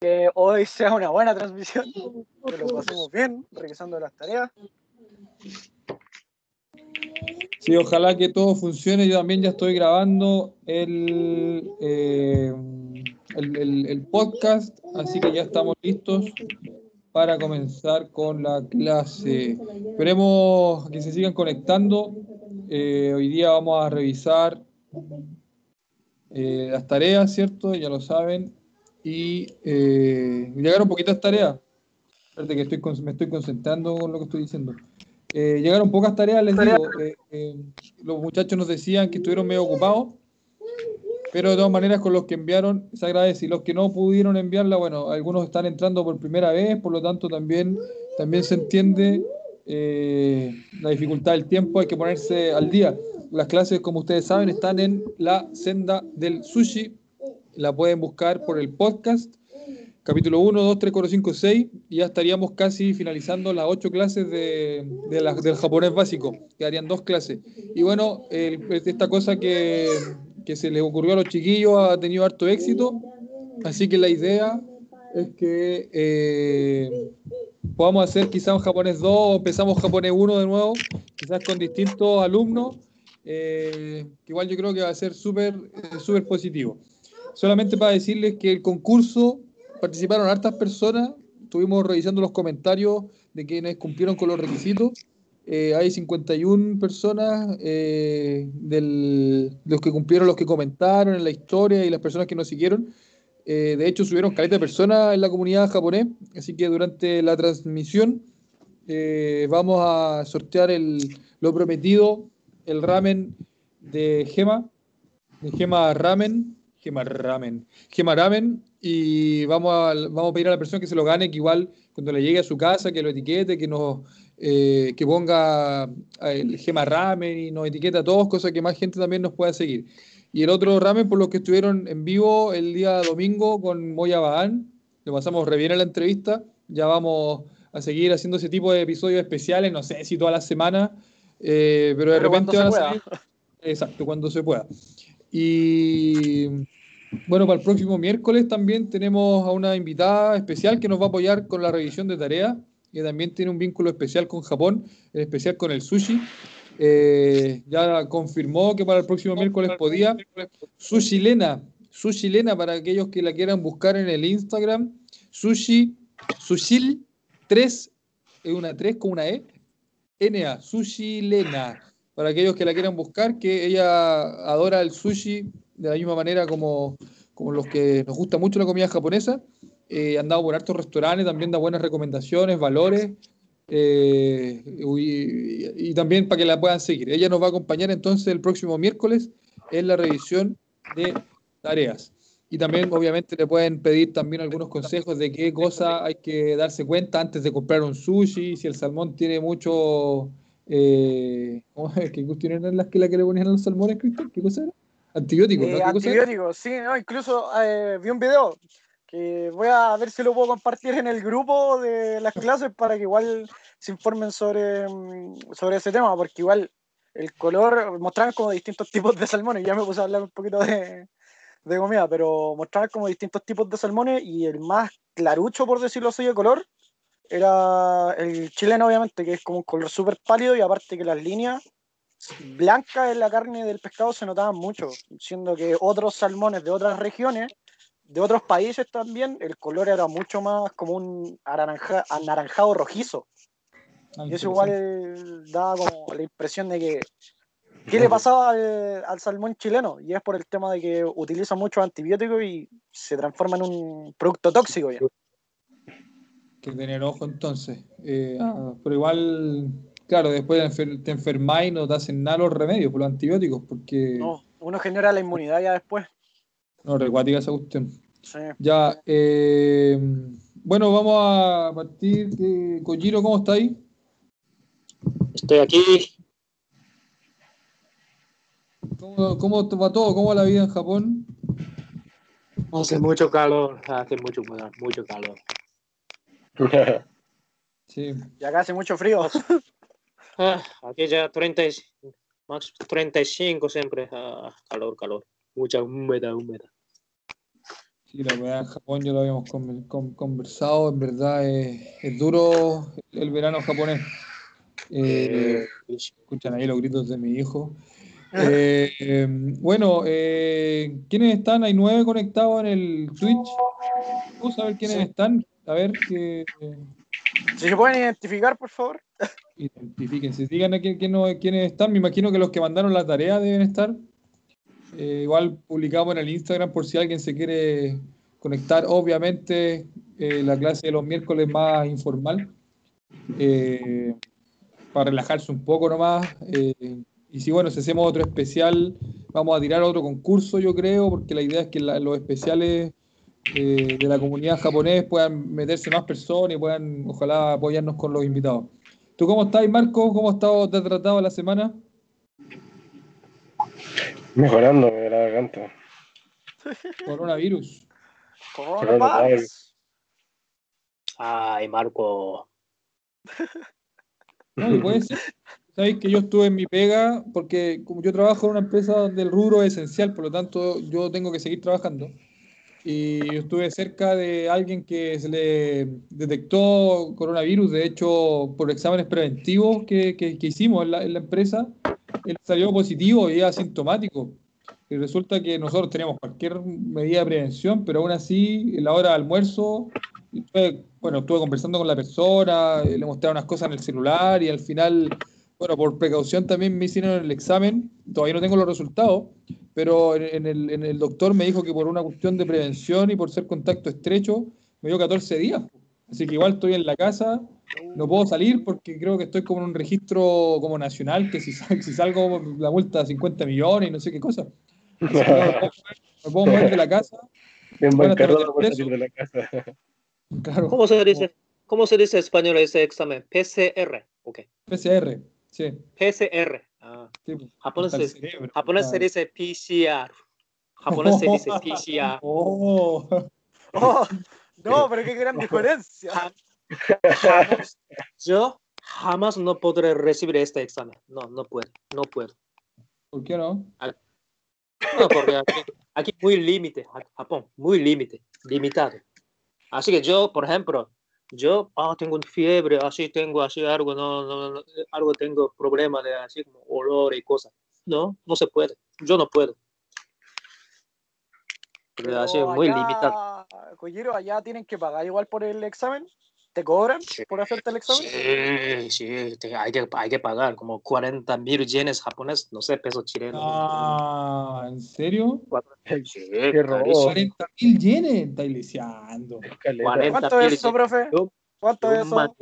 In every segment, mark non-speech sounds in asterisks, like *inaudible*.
que hoy sea una buena transmisión, que lo pasemos bien, revisando las tareas. Sí, ojalá que todo funcione. Yo también ya estoy grabando el, eh, el, el, podcast, así que ya estamos listos para comenzar con la clase. Esperemos que se sigan conectando. Eh, hoy día vamos a revisar eh, las tareas, ¿cierto? Ya lo saben. Y llegaron poquitas tareas. Espérate que estoy, me estoy concentrando con lo que estoy diciendo. Eh, llegaron pocas tareas, les digo. Eh, eh, los muchachos nos decían que estuvieron medio ocupados, pero de todas maneras con los que enviaron se agradece. Y los que no pudieron enviarla, bueno, algunos están entrando por primera vez, por lo tanto también, también se entiende la dificultad del tiempo, hay que ponerse al día. Las clases, como ustedes saben, están en la senda del sushi. La pueden buscar por el podcast capítulo 1, 2, 3, 4, 5, 6, y ya estaríamos casi finalizando las ocho clases de, del japonés básico, quedarían dos clases. Y bueno, esta cosa que, se les ocurrió a los chiquillos ha tenido harto éxito, así que la idea es que eh, podamos hacer quizás un japonés 2 o empezamos japonés 1 de nuevo, quizás con distintos alumnos, eh, igual yo creo que va a ser súper eh, súper positivo. Solamente para decirles que el concurso participaron hartas personas, estuvimos revisando los comentarios de quienes cumplieron con los requisitos. Eh, hay 51 personas eh, del, los que cumplieron, los que comentaron en la historia y las personas que nos siguieron. Eh, de hecho, subieron caleta de personas en la comunidad japonés, así que durante la transmisión vamos a sortear el, lo prometido, el ramen de Gema, de Gema Ramen, Gema Ramen, Gema Ramen, y vamos a, vamos a pedir a la persona que se lo gane, que igual cuando le llegue a su casa, que lo etiquete, que nos eh, que ponga el Gema Ramen y nos etiqueta a todos, cosa que más gente también nos pueda seguir. Y el otro ramen por los que estuvieron en vivo el día domingo con Moya Bahán, lo pasamos re bien en la entrevista, ya vamos a seguir haciendo ese tipo de episodios especiales, no sé si todas las semanas, eh, pero de repente van a salir. Exacto, cuando se pueda. Y bueno, para el próximo miércoles también tenemos a una invitada especial que nos va a apoyar con la revisión de tareas, que también tiene un vínculo especial con Japón, en especial con el sushi. Eh, ya confirmó que para el próximo miércoles podía. Sushi Lena, Sushi Lena para aquellos que la quieran buscar en el Instagram. Sushi, Sushil 3, es una 3 con una E. NA, Sushi Lena. Para aquellos que la quieran buscar, que ella adora el sushi de la misma manera como, como los que nos gusta mucho la comida japonesa. Eh, han dado por hartos restaurantes, también da buenas recomendaciones, valores, eh, y, también para que la puedan seguir. Ella nos va a acompañar entonces el próximo miércoles en la revisión de tareas. Y también, obviamente, le pueden pedir también algunos consejos de qué cosa hay que darse cuenta antes de comprar un sushi, si el salmón tiene mucho... Eh, *laughs* ¿Qué cuestiones eran las que, la que le ponían a los salmones, Cristian? ¿Qué cosa era? Antibióticos, ¿no? Eh, antibióticos, sí, no, incluso eh, vi un video que voy a ver si lo puedo compartir en el grupo de las clases para que igual se informen sobre, mm, sobre ese tema, porque igual el color, mostraban como distintos tipos de salmones, ya me puse a hablar un poquito de, de comida, pero mostraban como distintos tipos de salmones y el más clarucho, por decirlo así, de color, era el chileno, obviamente, que es como un color súper pálido y aparte que las líneas blanca en la carne del pescado se notaban mucho, siendo que otros salmones de otras regiones, de otros países también, el color era mucho más como un anaranjado rojizo. Ah, y eso igual daba como la impresión de que ¿Qué le pasaba al, salmón chileno? Y es por el tema de que utiliza muchos antibióticos y se transforma en un producto tóxico ya. Que tener ojo entonces. Eh, ah. pero igual Claro, después te enfermáis y no te hacen nada los remedios por los antibióticos, porque. No, uno genera la inmunidad ya después. No, recuática esa cuestión. Sí. Ya, eh, bueno, vamos a partir. De... Kojiro, ¿cómo está ahí? Estoy aquí. ¿Cómo, ¿Cómo va todo? ¿Cómo va la vida en Japón? Hace mucho calor, hace mucho, mucho calor. Sí. Y acá hace mucho frío. *laughs* Ah, aquí ya 30, más 35 siempre. Ah, calor, calor. Mucha humedad, humedad. Sí, la verdad en Japón ya lo habíamos con- con- conversado, en verdad es, es duro el verano japonés. Eh, escuchan ahí los gritos de mi hijo. Eh, eh, bueno, eh, ¿quiénes están? Hay nueve conectados en el Twitch. Vamos a ver quiénes Sí. están. A ver Si se pueden identificar, por favor. identifíquense. Digan a quién- quién quiénes están. Me imagino que los que mandaron la tarea deben estar. Eh, igual publicamos en el Instagram por si alguien se quiere conectar. Obviamente, eh, la clase de los miércoles más informal. eh, para relajarse un poco nomás. eh, y si bueno, si hacemos otro especial, vamos a tirar otro concurso, yo creo, porque la idea es que los especiales eh, de la comunidad japonés puedan meterse más personas y puedan, ojalá, apoyarnos con los invitados. ¿Tú cómo estás, Marco? ¿Cómo ha estado, te ha tratado la semana? Mejorando la garganta. *laughs* Coronavirus. Coronavirus. Ay, Marco. No, y puede ser. Sabéis que yo estuve en mi pega, porque como yo trabajo en una empresa donde el rubro es esencial, por lo tanto yo tengo que seguir trabajando. Y yo estuve cerca de alguien que se le detectó coronavirus, de hecho, por exámenes preventivos que, que- que hicimos en la, en la empresa, él salió positivo y asintomático. Y resulta que nosotros teníamos cualquier medida de prevención, pero aún así, en la hora de almuerzo, estuve- bueno, estuve conversando con la persona, le mostré unas cosas en el celular y al final, bueno, por precaución también me hicieron el examen, todavía no tengo los resultados, pero en, en el, en el doctor me dijo que por una cuestión de prevención y por ser contacto estrecho, me dio 14 días. Así que igual estoy en la casa, no puedo salir porque creo que estoy como en un registro como nacional, que si, si salgo la multa de 50 millones y no sé qué cosa. No me puedo mover- me puedo mover de la casa, bancarrota metes salir de la casa. claro, ¿Cómo se dice? ¿Cómo se dice en español ese examen? PCR. Ok. PCR, sí. PCR. Ah, sí, japonés, hasta el es- cerebro. japonés se Ah. dice PCR. Japonés se dice *laughs* PCR. Oh, Oh, no, pero qué gran diferencia. Jamás- yo jamás no podré recibir este examen. No, no puedo. No puedo. ¿por qué no? No, porque aquí, aquí muy límite, Ja- Japón, muy límite, limitado. Así que yo, por ejemplo, yo ah, tengo fiebre, así tengo así algo, no, no, no, algo tengo problema de así como olor y cosas. No, no se puede. Yo no puedo. Pero así es muy limitado. Collero, allá tienen que pagar igual por el examen. ¿Te cobran Sí. por hacerte el examen? Sí, sí, te- hay, que, hay que pagar como 40 mil yenes japoneses, no sé, pesos chilenos. Ah, ¿en serio? Sí, *laughs* Qué robo. carísimo. 40 mil yenes, está. 40 ¿Cuánto es eso, profe? ¿Cuánto es eso?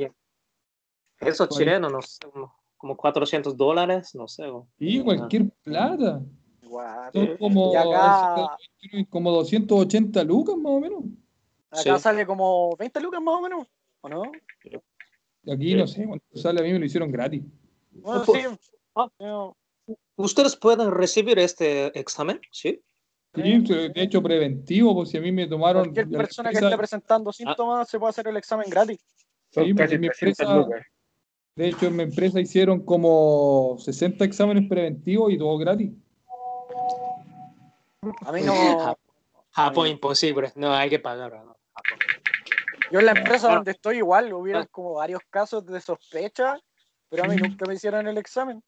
Eso chileno, no sé, como, como 400 dólares, no sé. Sí, cualquier plata. Guau. Son como, Y acá, como 280 lucas más o menos. acá Sí. sale como 20 lucas más o menos, ¿o no? Y aquí no sé cuánto sale, a mí me lo hicieron gratis. Bueno, pues, sí. ah. No, ¿Ustedes pueden recibir este examen? Sí. Sí, de hecho preventivo, pues si a mí me tomaron... Cualquier persona que esté presentando síntomas se puede hacer el examen gratis. Sí, casi en mi 300 empresa-. De hecho, en mi empresa hicieron como 60 exámenes preventivos y todo gratis. A mí no. Japón imposible, no hay que pagar. ¿no? Japón. Yo en la empresa Bueno. donde estoy igual, hubieron Ah. como varios casos de sospecha, pero a mí nunca me hicieron el examen.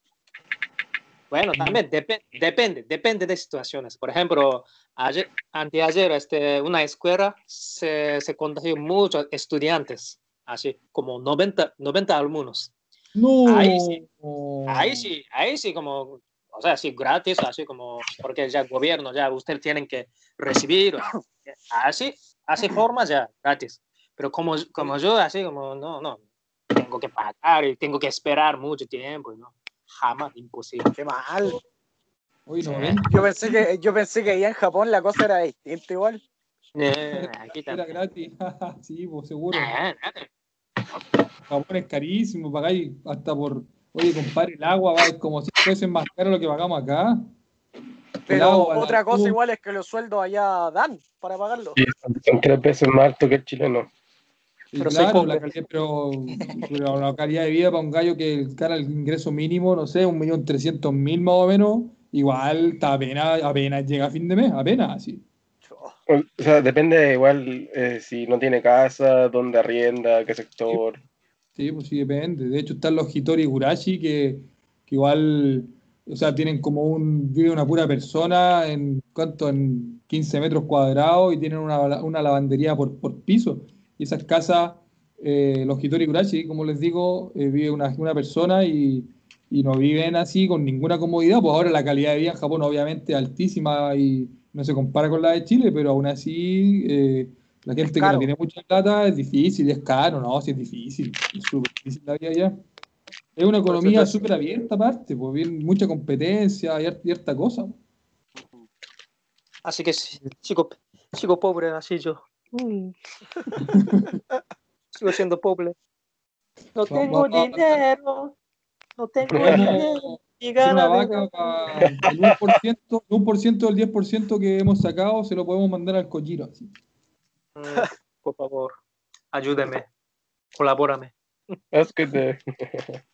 Bueno, también depe- depende, depende de situaciones. Por ejemplo, ayer, anteayer, este, una escuela se, se contagió muchos estudiantes, así como 90, 90 alumnos. No. Ahí sí. Ahí sí, ahí sí como, o sea, sí, gratis, así como, porque ya el gobierno, ya ustedes tienen que recibir, así, así forma ya, gratis. Pero como, como yo, así como, no, no, tengo que pagar y tengo que esperar mucho tiempo, ¿no? Jamás, imposible. Qué mal. No, ven, Yo pensé que, yo pensé que allá en Japón la cosa era distinta igual. Eh, aquí era gratis. *laughs* sí, pues seguro. Ah, Japón es carísimo, pagáis hasta por. Oye, compadre, el agua va como si fuese más caro lo que pagamos acá. Pero otra cosa igual es que los sueldos allá dan para pagarlo. Sí, son tres veces más alto que el chileno. Pero soy claro, pobre. la calidad, pero, pero la calidad de vida para un gallo que gana el ingreso mínimo, no sé, un millón trescientos mil más o menos, igual está apenas, apenas llega a fin de mes, apenas así. O sea, depende igual eh, si no tiene casa, dónde arrienda, qué sector. Sí, pues sí, depende. De hecho, están los Hitori Gurashi que, que igual, o sea, tienen como un, vive una pura persona en cuánto, en 15 metros cuadrados y tienen una, una lavandería por, por piso. Y esas casas, eh, los Hitori Gurashi, como les digo, eh, vive una, una persona y, y no viven así con ninguna comodidad. Pues ahora la calidad de vida en Japón obviamente altísima y no se compara con la de Chile, pero aún así eh, la gente que no tiene mucha plata es difícil, es caro, no, sí es difícil, es súper difícil la vida allá. Es una economía súper abierta aparte, pues bien, mucha competencia y harta, cosa. Así que sí, sigo, sigo pobre, así yo. Mm. sigo siendo pobre. No tengo dinero. No tengo dinero. Y una vaca para el 1%, el 1% del 10% que hemos sacado se lo podemos mandar al Kojiro. así. Mm, Por favor, ayúdeme. *laughs* Colabórame. Es que te... *laughs*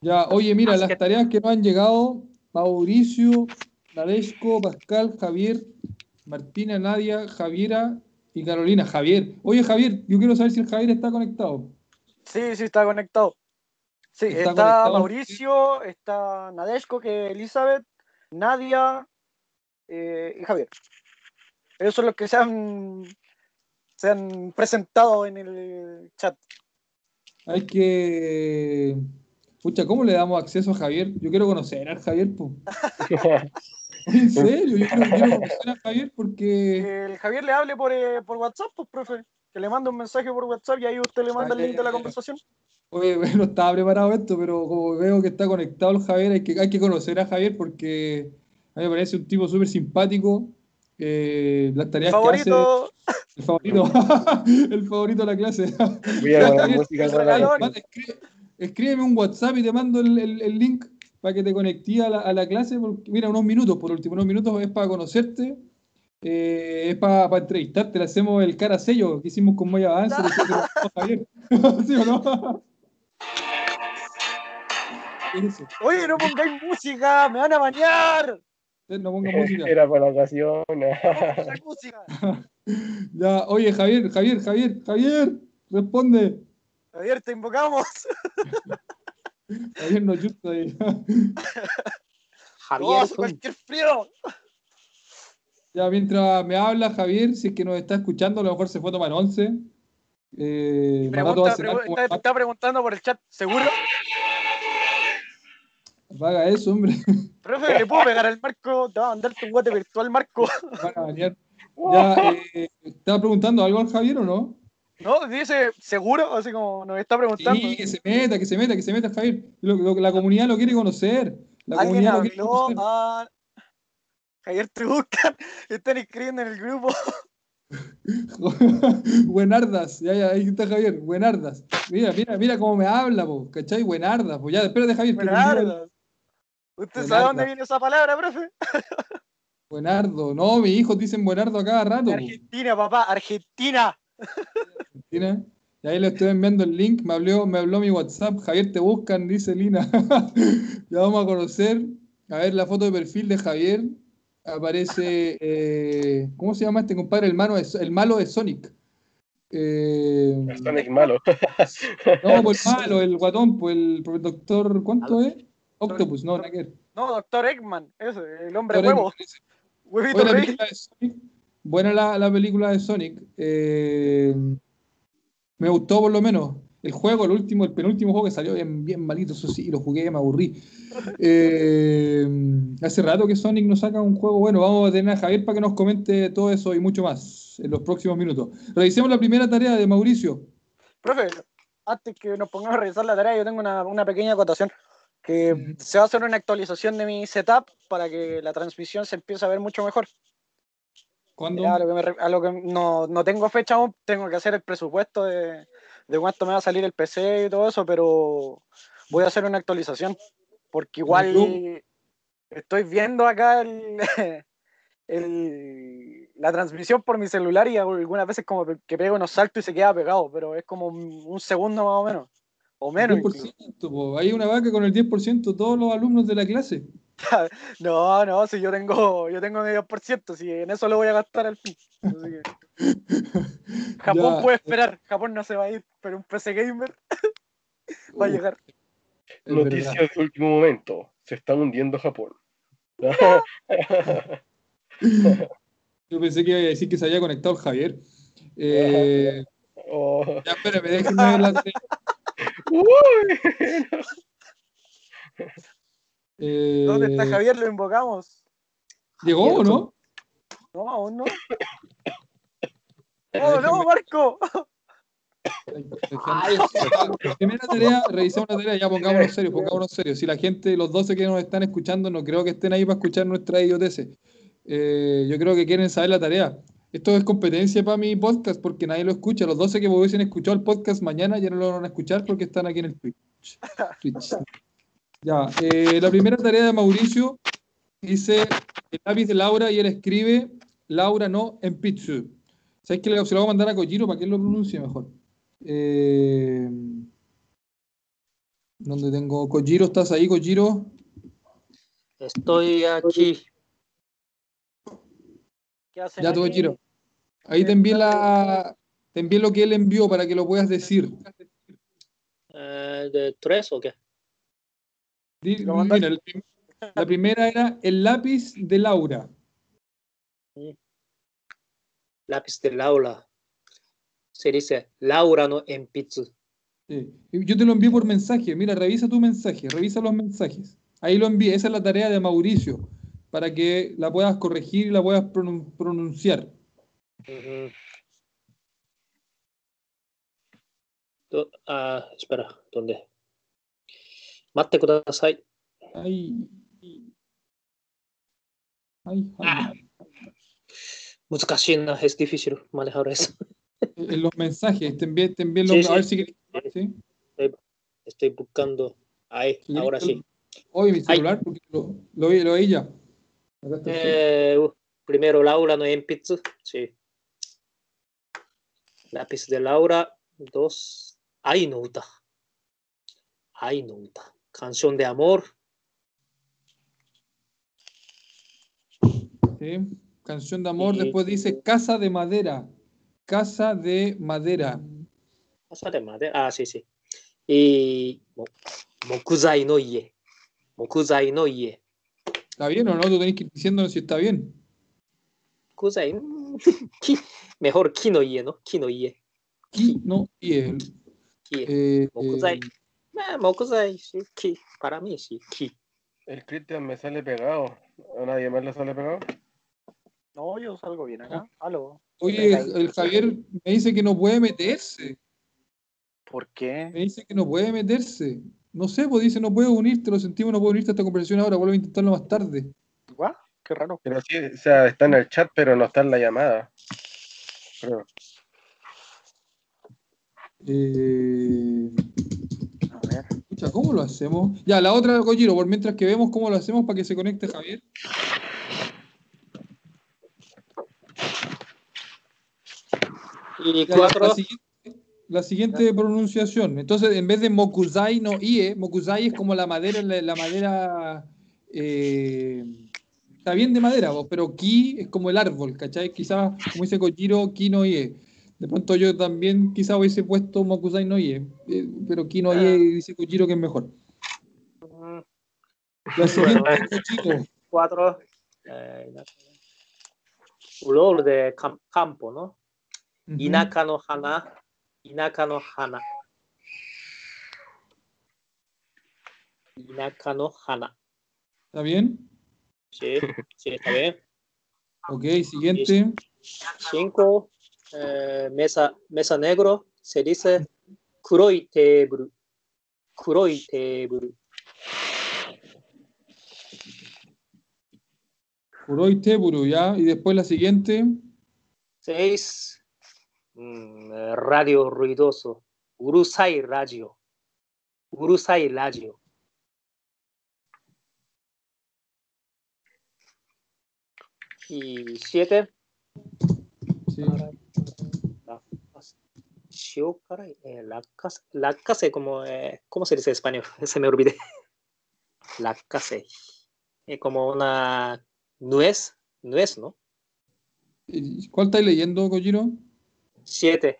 Ya, oye, mira, las tareas que nos han llegado, Mauricio, Nadesco, Pascal, Javier, Martina, Nadia, Javiera y Carolina. Javier. Oye, Javier, yo quiero saber si el Javier está conectado. Sí, sí, está conectado. Sí, Está está, conectado. Mauricio, está Nadeshko, que Elizabeth, Nadia eh, y Javier. Esos son los que se han, se han presentado en el chat. Hay que. Pucha, ¿cómo le damos acceso a Javier? Yo quiero conocer al Javier, po. *laughs* En *laughs* serio, yo quiero, quiero conocer a Javier porque. Que el Javier le hable por, eh, por WhatsApp, pues, profe. Que le mande un mensaje por WhatsApp y ahí usted le manda el link de la conversación. Oye, *laughs* no estaba preparado esto, pero como veo que está conectado el Javier, hay que, hay que conocer a Javier porque a mí me parece un tipo súper simpático. eh, las tareas que hace. Favorito, El favorito, *laughs* el favorito de la clase. Voy a música para escríbeme un WhatsApp y te mando el, el- el link para que te conectes a la, a la clase. porque- mira, unos minutos, por último, unos minutos es para conocerte, eh, es para, para entrevistarte. Le hacemos el cara sello que hicimos con Moya Avance. Javier. *laughs* ¿Sí o no? ¿Qué es eso? oye, no pongáis música, me van a bañar. Ustedes No pongan *laughs* música. Era para la ocasión. La música. *laughs* Ya, oye, Javier, Javier, Javier, Javier, responde. Javier, te invocamos. *laughs* Javier no chuta ahí. Javier, cualquier frío. Ya, mientras me habla Javier, si es que nos está escuchando, a lo mejor se fue a tomar once. Eh, Pregunta, como- está, está preguntando por el chat, ¿seguro? Haga eso, hombre. *laughs* Profe, ¿le puedo pegar al marco? Te va a mandar tu guate virtual, Marco. *laughs* Van a banear. Ya, eh, ¿estaba preguntando algo al Javier o no? ¿No? Dice, ¿seguro? Así como nos está preguntando. Sí, que se meta, que se meta, que se meta Javier. Lo- lo- la comunidad lo quiere conocer. La Alguien comunidad lo quiere habló conocer. a... Javier, te buscan. *laughs* Están escribiendo en el grupo. *laughs* Buenardas, ya, ya, ahí está Javier, buenardas. Mira, mira, mira cómo me habla, po, ¿cachai? Buenardas, pues ya, espérate Javier. que Buenardas. ¿Usted sabe dónde viene esa palabra, profe? Buenardo, no, mis hijos dicen buenardo a cada rato. po. Argentina, papá, Argentina. *laughs* Argentina. Y ahí le estoy enviando el link, me habló, me habló mi WhatsApp, Javier te buscan, dice Lina. *laughs* ya vamos a conocer, a ver la foto de perfil de Javier. Aparece, eh, ¿cómo se llama este compadre? El, malo de, el malo de Sonic. Eh, Sonic malo. *laughs* no, pues el malo, el guatón, pues el doctor, ¿cuánto es? Octopus, no, ver. No, doctor Eggman, ese, el hombre Doctor huevo. Eggman, ese. Huevito Buena rey. película de Sonic. Buena la, la película de Sonic. Eh, me gustó por lo menos. El juego, el último, el penúltimo juego que salió bien, bien malito, eso sí, lo jugué, me aburrí. Eh, hace rato que Sonic nos saca un juego bueno. Vamos a tener a Javier para que nos comente todo eso y mucho más en los próximos minutos. Revisemos la primera tarea de Mauricio. Profe, antes que nos pongamos a revisar la tarea, yo tengo una, una pequeña acotación. Que Ujú. se va a hacer una actualización de mi setup para que la transmisión se empiece a ver mucho mejor. ¿Cuándo? A lo que, me a lo que no, no tengo fecha aún, tengo que hacer el presupuesto de, de cuánto me va a salir el PC y todo eso, pero voy a hacer una actualización. Porque igual estoy viendo acá el, *laughs* el- la transmisión por mi celular y algunas veces como que pego unos saltos y se queda pegado, pero es como un, un segundo más o menos. O menos. incluso. 10%, po. Hay una vaca con el 10%, todos los alumnos de la clase. *laughs* No, no, si yo tengo, yo tengo medio por ciento, si en eso lo voy a gastar al fin. Así que- *laughs* Japón Ya. puede esperar, Japón no se va a ir, pero un PC gamer *laughs* va a llegar. Noticias de último momento. Se está hundiendo Japón. Yo pensé que iba a decir que se había conectado Javier. Eh, Oh. ya, espérame, déjenme ver la tarea. Uy. Eh, ¿Dónde está Javier? Lo invocamos. ¿Llegó o no? No, aún no. *laughs* ¡Oh, no, Marco! *laughs* Ay, primera tarea, revisar una tarea, ya pongámonos serios, pongámonos serios. Si la gente, los 12 que nos están escuchando, no creo que estén ahí para escuchar nuestra idioteces. Eh, yo creo que quieren saber la tarea. Esto es competencia para mi podcast porque nadie lo escucha. Los 12 que hubiesen escuchado el podcast mañana ya no lo van a escuchar porque están aquí en el Twitch. Twitch. Ya, eh, la primera tarea de Mauricio dice el lápiz de Laura y él escribe Laura no en pizza. ¿Sabes que le- se lo voy a mandar a Kojiro para que él lo pronuncie mejor? Eh, ¿Dónde tengo? Kojiro, ¿estás ahí, Kojiro? Estoy aquí. ¿Qué hacen Ya, tú, aquí? Kojiro. Ahí te envié, la, te envié lo que él envió para que lo puedas decir. Eh, ¿De tres o qué? Mira, el la primera era el lápiz de Laura. Lápiz de Laura. Se dice Laura no. Sí. Y Yo te lo envié por mensaje. Mira, revisa tu mensaje, revisa los mensajes. Ahí lo envié. Esa es la tarea de Mauricio, para que la puedas corregir y la puedas pronun- pronunciar. Ah, espera, ¿dónde? Mate kudasai. Ay. Ay, ay. 難しいな、es difícil manejar eso. En los mensajes, te envié, te envié los Sí, sí. A ver si querés- ¿sí? Estoy buscando. Ahí, Si ahora querés, sí. Oye, mi celular, porque lo, lo, vi- lo vi ya. Acá está, sí. Eh, uh, primero Laura no enpitsu. Sí. Lápiz de Laura. Dos. Ai no uta. Ai no uta. Canción de amor. Sí. Canción de amor, Y- después dice Casa de Madera. Casa de Madera. Casa de madera. Ah, sí, sí. Y mo- Mokuzai no ie. Mokuzai no ie. ¿Está bien o no? Tú tenés que ir diciéndonos si está bien. Mokuzai. mm, *laughs* Mejor ki no ie, ¿no? Ki no ie. Ki no Iel. Ki. Eh, Mokuzai. eh, Eh, sí, ki. Para mí, sí, ki. El Cristian me sale pegado. ¿A nadie más le sale pegado? No, yo salgo bien acá. Aló. oye, el Javier me dice que no puede meterse. ¿Por qué? Me dice que no puede meterse. No sé, pues dice no puede unirte, lo sentimos, no puede unirte a esta conversación ahora, vuelve a intentarlo más tarde. ¿Guau? Qué raro. Pero sí, o sea, está en el chat, pero no está en la llamada. Creo. Eh, escucha, ¿cómo lo hacemos? Ya, la otra, Kojiro, por mientras que vemos cómo lo hacemos para que se conecte Javier. Y cuatro. la, siguiente, la siguiente pronunciación. Entonces, en vez de Mokuzai no Ie, Mokuzai es como la madera, la, la madera. eh, está bien de madera, vos, pero Ki es como el árbol, ¿cachai? Quizás, como dice Kojiro, Ki no Ie. De pronto yo también quizás hubiese puesto Mokuzai no Ie, eh, pero Ki no Ie dice Kojiro que es mejor. Mm, La siguiente, Kojiro. *laughs* Cuatro. Eh, de cam- campo, ¿no? Ujú. Inaka no hana. Inaka no hana. Inaka no hana. ¿Está bien? Sí, sí, está bien. Ok, siguiente. Cinco. Eh, mesa, mesa negro se dice kuroi teburu. Kuroi teburu. Kuroi teburu, ya. Y después la siguiente. Seis. Mm, eh, radio ruidoso. Urusai radio. Urusai radio. Y siete. Shiokarai. Eh, lacase. Lacase como. Eh, ¿Cómo se dice en español? *laughs* Se me olvidé. Lacase. Es como una nuez, nuez, ¿no? Eh, ¿Cuál estáis leyendo, Kojiro? Siete.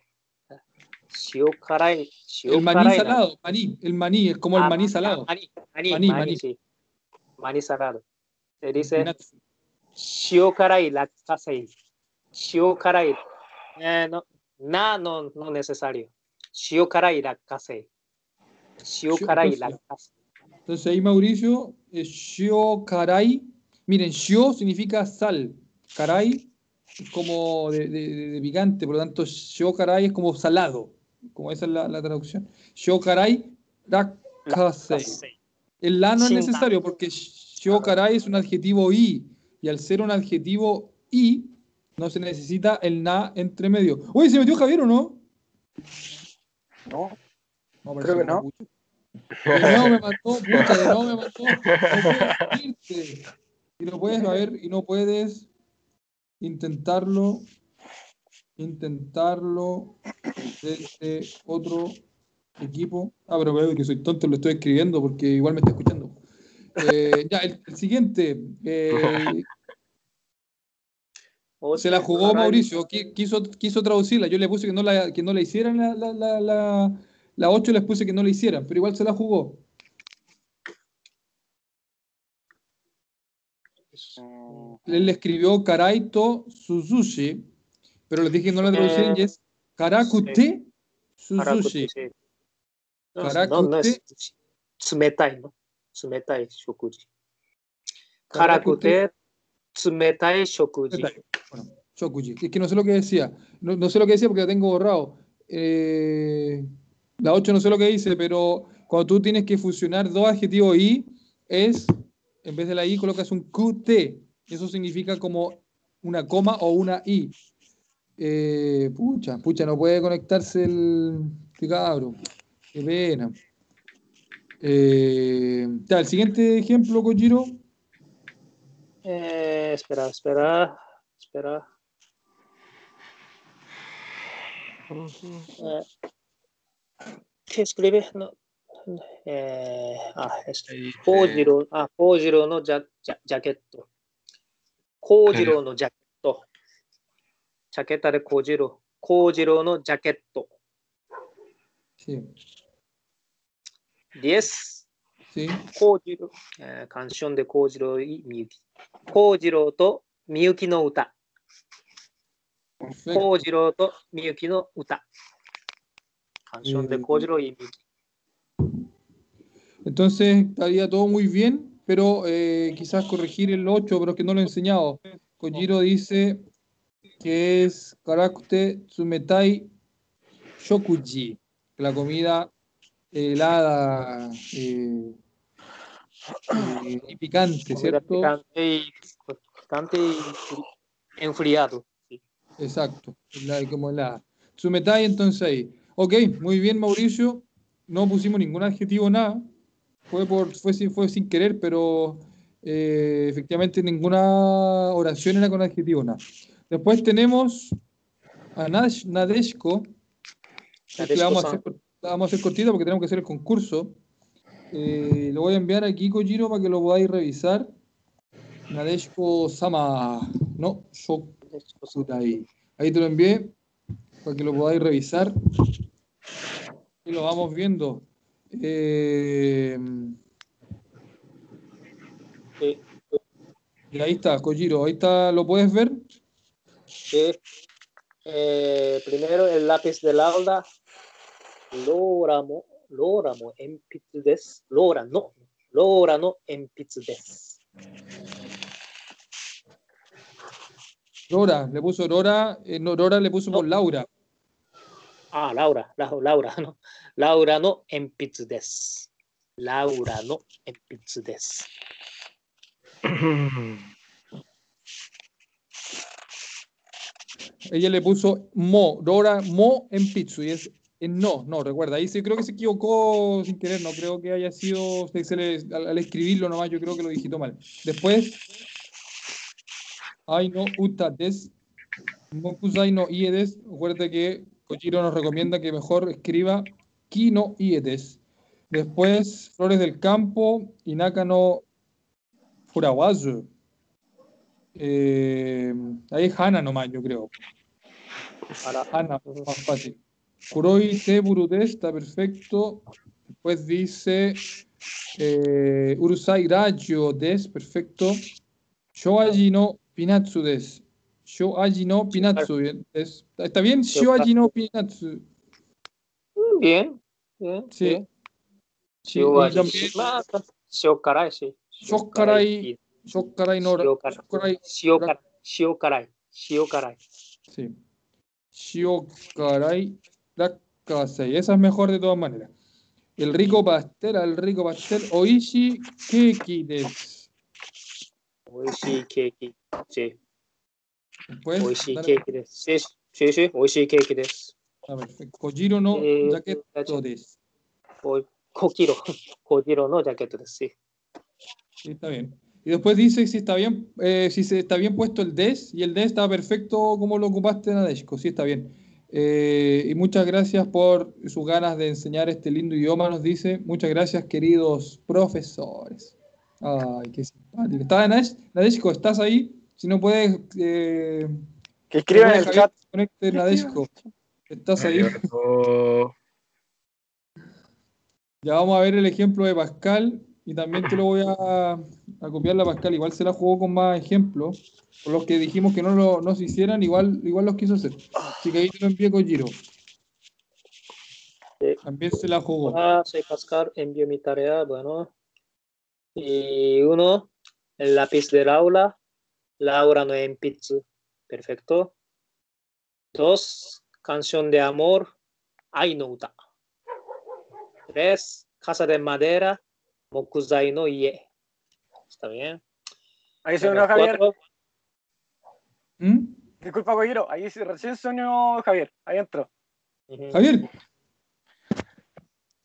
Shio karai. Shio El maní salado, maní, el maní, es como el Ah, maní salado. Maní, maní, Maní, maní, maní. sí. Maní salado. Se dice Nuts. shio karai lactasei. Shio karai. Eh, no, na no, no necesario. Shio karai lactasei. Shio Shio- karai entonces- lactasei. Entonces ahí Mauricio, shio karai. Miren, shio significa sal. Karai es como de, de- de- picante, por lo tanto, shio karai es como salado. Como esa es la, la traducción. Shio karai. Lactasei. El la no es necesario porque shio karai es un adjetivo i. Y al ser un adjetivo i, no se necesita el na entre medio. Oye, ¿se metió Javier o no? No, No, Creo que no. nuevo me mató, pucha, de nuevo me mató. No irte. Y no puedes, a ver, y no puedes intentarlo, intentarlo desde otro equipo. Ah, pero veo que soy tonto, lo estoy escribiendo porque igual me está escuchando. Eh, ya, el, el siguiente. eh, se la jugó Mauricio, qui- quiso, quiso traducirla. Yo le puse que no la, que no la hicieran la, la, la, la, la 8, les puse que no la hicieran, pero igual se la jugó. Mm, Él le escribió Karaito Suzushi, pero les dije que no la traducieran y es Karakute Suzushi. Karakute, sí. No, Karakute. no, no es tsumetai, ¿no? Tsumetai shokuji. Karakute, tsumetai shokuji. Shokuji. Es que no sé lo que decía. No, no sé lo que decía porque la tengo borrado. Eh, la 8 no sé lo que dice, pero cuando tú tienes que fusionar dos adjetivos i, es, en vez de la i, colocas un QT. Eso significa como una coma o una i. Eh, pucha, pucha, no puede conectarse el, este cabro. Qué pena. Eh, ya, el siguiente ejemplo, Kojiro. Eh, espera, espera, espera. Eh, ¿Qué escribe? No. Eh, ah, esto. 幸次郎、あ、幸次郎のジャジャジャケット。幸次郎のジャケット。ジャケットで幸次郎。幸次郎のジャケット。 Sí, です。 Sí. Eh, canción de Kojiro y Miyuki. Kojiro to Miyuki no uta. Perfecto. Kojiro to Miyuki no uta. Canción de mm. Kojiro y Miyuki. Entonces estaría todo muy bien, pero eh, quizás corregir el 8, pero es que no lo he enseñado. Kojiro dice que es Karakute Tsumetai Shokuji, la comida helada. Eh, y picante, ¿cierto? Picante y, picante y enfriado. Sí. Exacto, la, como la Tsumetai, entonces ahí. Ok, muy bien, Mauricio. No pusimos ningún adjetivo, nada. Fue, por, fue, sin- fue sin querer, pero eh, efectivamente ninguna oración era con adjetivo, nada. Después tenemos a Nash, Nadeshko. La vamos, a hacer, la vamos a hacer cortita porque tenemos que hacer el concurso. Eh, lo voy a enviar aquí, Kojiro, para que lo podáis revisar. Nadeshko Sama. No, Shokutai. Ahí te lo envié para que lo podáis revisar. Y lo vamos viendo. Eh, y ahí está, Kojiro. Ahí está, ¿lo puedes ver? Sí. Eh, primero el lápiz de Laura. Laura mo, Laura mo 鉛筆です。ローラの、ローラの鉛筆です。 Rora, le puso Rora, eh, no, Rora le puso por Laura.あ、ラウラ、ラウラウラの、ラウラの鉛筆です。ラウラの鉛筆です。 Ella le puso Mo, Rora, Mo en Pitsu. Y es en no, no, recuerda. Ahí sí creo que se equivocó sin querer. No creo que haya sido, se- le- al, al escribirlo nomás, yo creo que lo digitó mal. Después, Ay no uta des, Mokusai no iedes. Recuerda que Kojiro nos recomienda que mejor escriba Ki no iedes. Después, Flores del Campo, Inaka no Furawazu. Eh, ahí es Hana nomás, yo creo. Para. Hana, más fácil. Kuroi Teburu está perfecto. Después dice eh, Urusai Rajo des, perfecto. Shoaji no Pinatsu des. Shoaji no Pinatsu des. ¿Está bien? Shoaji no Pinatsu. Mm, Bien. Bien. Sí. bien. Sí, también Ah, Shiokarai, sí. Shokarai, Shokarai no. Shokarai. Shiokarai. Shiokarai. sí. Shiokarai Rakasei. Esa es mejor de todas maneras. El rico pastel, el rico pastel. Oishi Keki des. Oishii keiki. Sí. Después, Oishii dale- keiki desu. Sí, sí, sí. Ah, perfecto. Kojiro no Eh, jaquetto des. Kokiro. *laughs* Kojiro no jaqueto desu. Sí. Sí, está bien. Y después dice si está bien, eh, si se está bien puesto el des y el des está perfecto como lo ocupaste en Adeshko. Sí, está bien. Eh, y muchas gracias por sus ganas de enseñar este lindo idioma, nos dice. Muchas gracias, queridos profesores. Ay, qué simpático. ¿Está Nadesh- Nadeshko? ¿Estás ahí? Si no puedes, eh, Que escriban en el chat. Conecte Nadeshko. ¿Estás ahí? Ya vamos a ver el ejemplo de Pascal y también te lo voy a, a copiar la Pascal. Igual se la jugó con más ejemplos. Por los que dijimos que no, lo, no se hicieran, igual, igual los quiso hacer. Así que ahí te lo envié con Giro. Sí. También se la jugó. Hola, soy Pascal, envío mi tarea, bueno. Y uno, el lápiz del aula, Laura no enpitsu, perfecto. Dos, canción de amor, Ai no uta. Tres, casa de madera, Mokuzai no ie. Está bien. Ahí unió Javier. ¿Mm? Disculpa, Coyero. Ahí sí, recién se unió Javier. Ahí entró. Javier.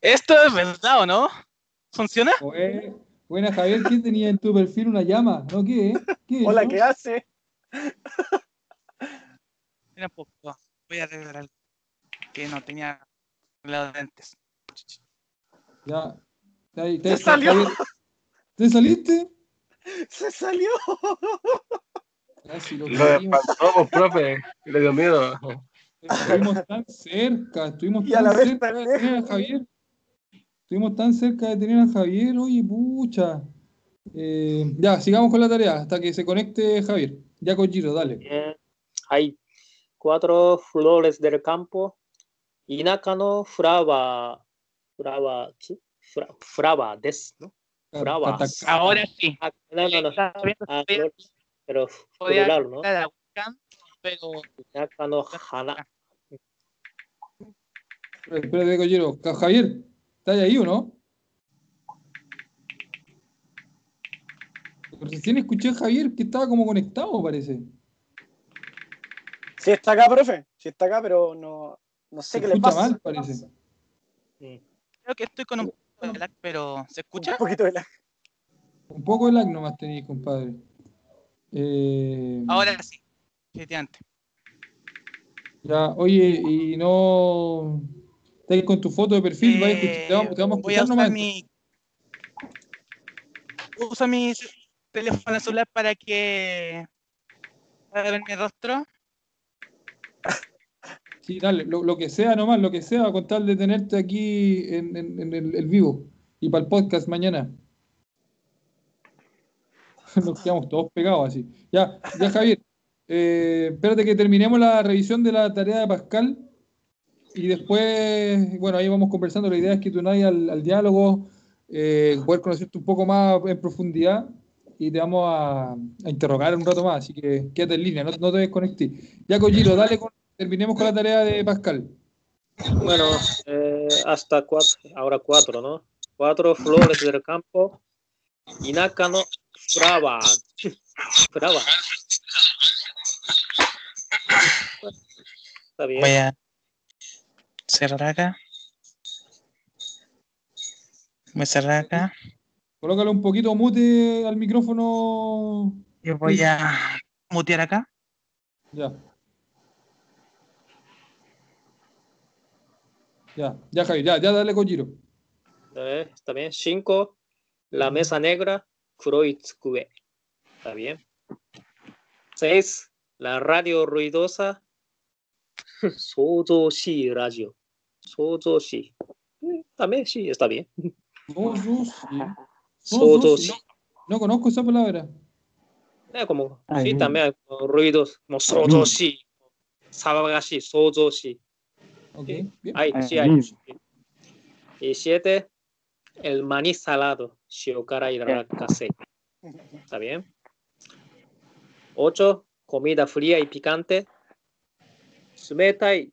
¿Esto es verdad o no? ¿Funciona? Bue- Buena, Javier. ¿Quién tenía en tu perfil una llama? ¿No qué? ¿Qué es Hola? ¿qué hace? Mira poco. Voy a arreglar algo. Que no tenía los lentes. Ya. Ahí, Se salió. ¿Te saliste? Se salió. Casi lo lo espantó, pues, profe. Le dio miedo. Estuvimos tan cerca, estuvimos Y a tan la vez cerca tan de tener a. Javier. Estuvimos tan cerca de tener a Javier, oye, pucha. Eh, ya, sigamos con la tarea hasta que se conecte Javier. Ya con Giro, dale. Bien. Hay cuatro flores del campo. Inaka no flower, flower, ¿sí? Fra- flower des, ¿no? Cata- Ahora sí. Ah, no, no, no. Ah, pero podía plural, ¿no? pero. Espérate, Javier, ¿estás ahí o no? Recién escuché a Javier que estaba como conectado, parece. Sí está acá, profe. Sí está acá, pero no, no sé Se qué le pasa. mal, parece. Mm. creo que estoy con un de lag, pero ¿se escucha? Un poquito de la... Un poco de lag nomás tenéis, compadre. Eh, Ahora sí. Efectivamente. Ya, oye, y no. Estáis con tu foto de perfil, vais a escuchar- te vamos, te vamos a voy a usar nomás. mi. Uso mi teléfono celular para que. para ver mi rostro. *laughs* Sí, dale, lo, que sea nomás, lo que sea, con tal de tenerte aquí en, el, vivo y para el podcast mañana. *laughs* Nos quedamos todos pegados así. Ya, ya Javier, eh, espérate que terminemos la revisión de la tarea de Pascal y después, bueno, ahí vamos conversando. La idea es que tú nadie al, diálogo, eh, poder conocerte un poco más en profundidad y te vamos a, interrogar un rato más. Así que quédate en línea, no, te desconectes. Ya, Kojiro, dale con, terminemos con la tarea de Pascal. Bueno, eh, hasta cuatro, ahora cuatro, ¿no? Cuatro flores del campo. Inaka no flower. Flower. Está bien. Voy a cerrar acá. Voy a cerrar acá. Colócale un poquito mute al micrófono. Yo voy a mutear acá. Ya. Ya, ya, Javier, ya, ya dale con Giro. Eh, está bien. 5. La mesa negra, Kuroi Está bien. 6. La radio ruidosa, *laughs* Sozo Shi Radio. Sozo Shi. Eh, también sí, está bien. Sozo Shi. No conozco esa palabra. Eh, como, Ay, sí, no. también hay ruidos como Sozo Shi, mm. Sabagashi, Sozo Shi. Okay, bien. Hay, sí hay. Eh, y siete, el maní salado, shiokara hidrakase. ¿Está bien? Ocho, comida fría y picante. Sumetai.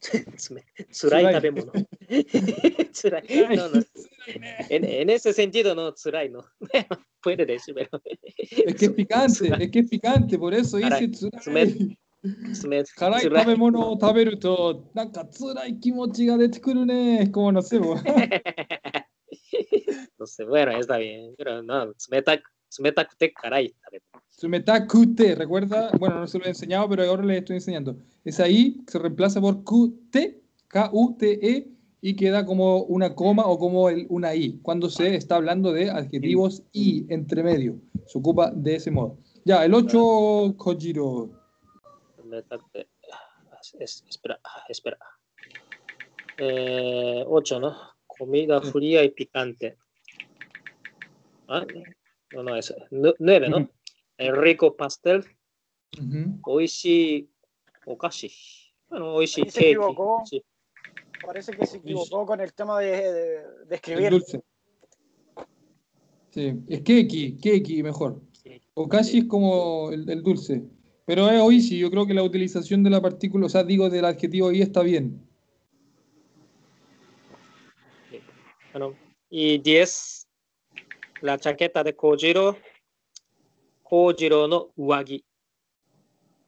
*laughs* Tsurai tabemono. *laughs* tsurai. No, no. En, en, ese sentido, no, tsurai no. *laughs* Puede decir, pero. Es que es picante, es que es picante, por eso dice tsurai. Tsume- 辛い tsurai. 食べ物を食べると、なんか辛い気持ちが出てくるね。como no sé. bo. *laughs* Entonces, bueno, está bien. Pero no, tsumeta- tsumetakute karai tabemono. Sumetakute, recuerda, bueno, no se lo he enseñado, pero ahora les estoy enseñando. Es ahí, se reemplaza por QT, K-U-T-E, y queda como una coma o como el- una I, cuando se está hablando de adjetivos I entre medio. Se ocupa de ese modo. Ya, el 8, Kojiro. Tsumetakute. Es- espera, espera. Eh, ocho, ¿no? Comida fría y picante. Ah, no, no, es nu- nueve, ¿no? Ujú. El rico pastel, oishi okashi. Bueno, oishi se cake. equivocó. Sí. Parece que se equivocó con el tema de, de, de El escribir. dulce. Sí, es keki, keki mejor. Okashi es como el, el dulce. Pero es oishi, yo creo que la utilización de la partícula, o sea, digo del adjetivo i está bien. Y 10, la chaqueta de Kojiro. Kojiro no uagi.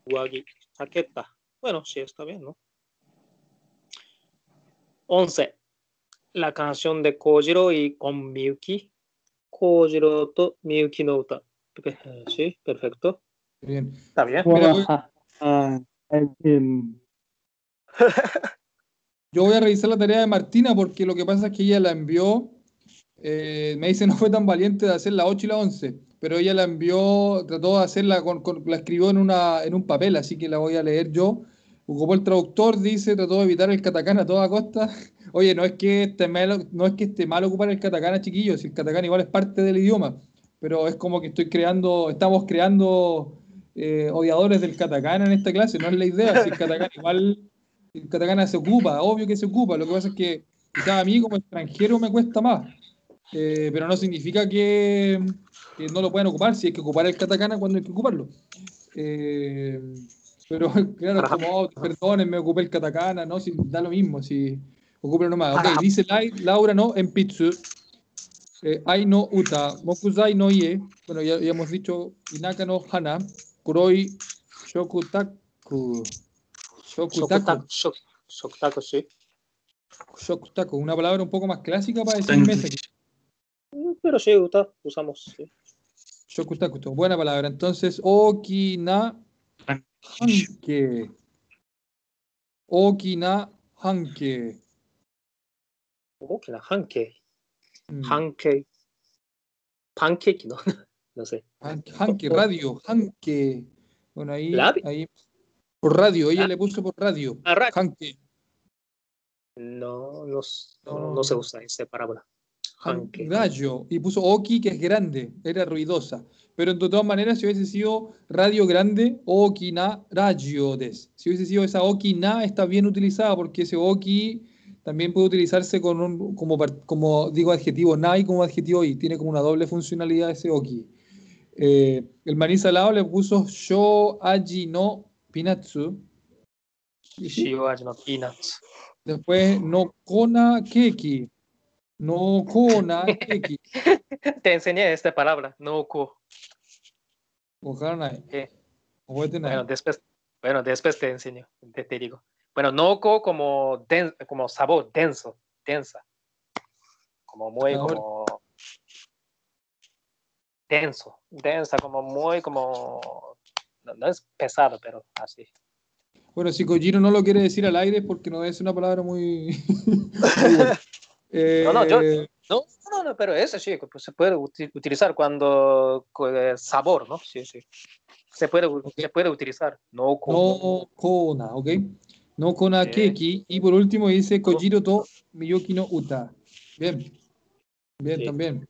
Uagi, chaqueta. Bueno, sí, está bien, ¿no? 11, la canción de Kojiro y con Miyuki. Kojiro to Miyuki no uta. *laughs* Sí, perfecto. Bien. Está bien. Mira, voy- Ah, el- *laughs* Yo voy a revisar la tarea de Martina porque lo que pasa es que ella la envió, eh, me dice *laughs* no fue tan valiente de hacer la 8 y la 11, pero ella la envió, trató de hacerla, con, con- la escribió en, una, en un papel, así que la voy a leer yo. Ocupó el traductor, dice, trató de evitar el katakana a toda costa. *laughs* Oye, no es que esté malo, no es que esté mal ocupar el katakana, chiquillos, el katakana igual es parte del idioma, pero es como que estoy creando, estamos creando eh, odiadores del katakana en esta clase, no es la idea, si el katakana *laughs* igual el katakana se ocupa, obvio que se ocupa. Lo que pasa es que quizás a mí como extranjero me cuesta más. Eh, pero no significa que, que no lo puedan ocupar si hay que ocupar el katakana cuando hay que ocuparlo. Eh, pero *laughs* claro, como, oh, perdonen, me ocupé el katakana, ¿no? Si, da lo mismo, si ocupen nomás. Ok, dice Laura, no, en Pitsu. Eh, ai no uta, mokuzai no ie, bueno, ya, ya hemos dicho, inaka no hana, Kuroi Shokutaku. Shokutaku. Shokutaku, sí. Shokutaku, una palabra un poco más clásica para decir mesa. Mm, pero sí, gusta, usamos. Sí. Shokutaku, buena palabra. Entonces, Okina Hanke. Okina Hanke. Okina Hanke. Mm. Hanke. Pancake の *laughs* no sé. Hanke, radio, Hanke. Bueno, ahí, ahí. Por radio, ella Ah. le puso por radio. Ah, Hanke. No, no, No, no, se usa esa. Han- Hanke. Radio. Y puso Oki, que es grande, era ruidosa. Pero de todas maneras, si hubiese sido radio grande, Okina Radio des. Si hubiese sido esa Okina, está bien utilizada porque ese Oki también puede utilizarse con un, como, como digo adjetivo na y como adjetivo i. Tiene como una doble funcionalidad ese Oki. Eh, el maní salado le puso Sho Aji no Pinatsu. Shio aji no peanuts. Después no Kona Keki. No Kona Keki. *laughs* Te enseñé esta palabra, no ko. Eh. Bueno, después, bueno, después te enseño, te, te digo. Bueno, no ko como, den- como sabor, denso, densa. Como muy Ahora- como denso, densa, como muy como no, no es pesado, pero así. Bueno, si Kojiro no lo quiere decir al aire porque no es una palabra muy. *laughs* Eh, *laughs* No, no, yo- No, no, no, pero eso sí, pues se puede uti- utilizar cuando el sabor, ¿no? Sí, sí. Se puede, u- se puede utilizar. No, con, No kona, ¿ok? No kona Sí. keki. Y por último dice Kojiro to Miyoki no uta. Bien. Bien, Sí. también.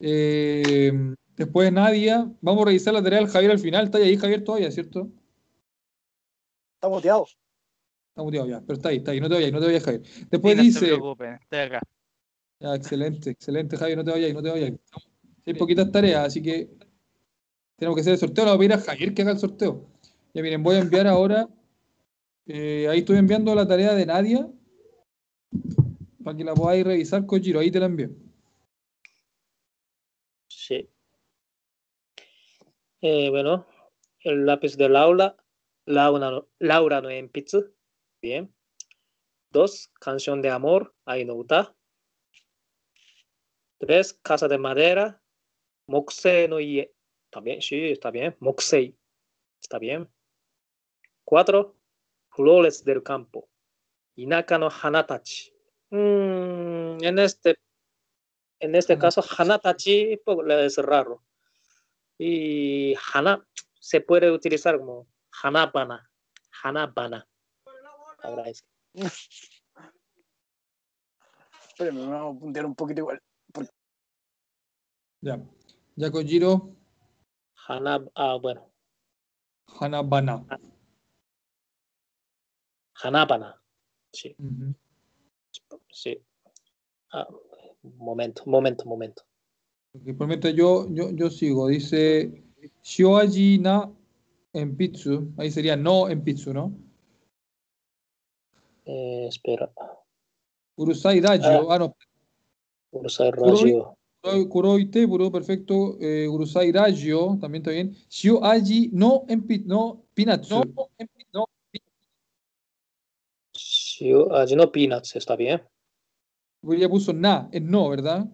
Eh, después Nadia. Vamos a revisar la tarea del Javier al final. Está ahí Javier todavía, ¿cierto? Está boteado. Está muteado ya, pero está ahí, está ahí. No te vayas, no te vayas, Javier. Después Sí, no se dice. preocupen, estoy acá. Ya, excelente, excelente, Javier, no te vayas, no te vayas. Hay poquitas tareas, así que tenemos que hacer el sorteo. Le voy a pedir a Javier que haga el sorteo. Ya miren, voy a enviar ahora. eh, ahí estoy enviando la tarea de Nadia para que la podáis revisar, Kojiro. Ahí te la envío. Sí. Eh, bueno, el lápiz de Laura, Laura, no- Laura no Enpitsu. Bien. Dos, canción de amor, Ai no Uta. Tres, casa de madera, Mokusei no Ie. También, sí, está bien. Mokusei. Está bien. Cuatro, flores del campo, Inaka no Hanatachi. Mm, en este en este caso, Hanatachi pues, es raro. Y Hana se puede utilizar como Hanabana. Hanabana. Ahora es. Espérenme, me vamos a puntear un poquito igual. Ya. Ya Kojiro, Hana, ah, bueno, Hanabana. Hanabana. Sí, Ujú. sí. Ah, momento, momento, momento. Ok, por mientras yo, yo, yo sigo. Dice Shioaji na en Pitsu. Ahí sería no en Pitsu, ¿no? Eh, espera. Urusai Dajo. Ah, no. Urusai Radio. Kuroi- Kuroi Teburo, perfecto. Eh, Urusai también está bien. Shio Aji no en pi- no Pinatsu. No, Shio Aji no Peanuts, está bien. ya puso na, es no, ¿verdad?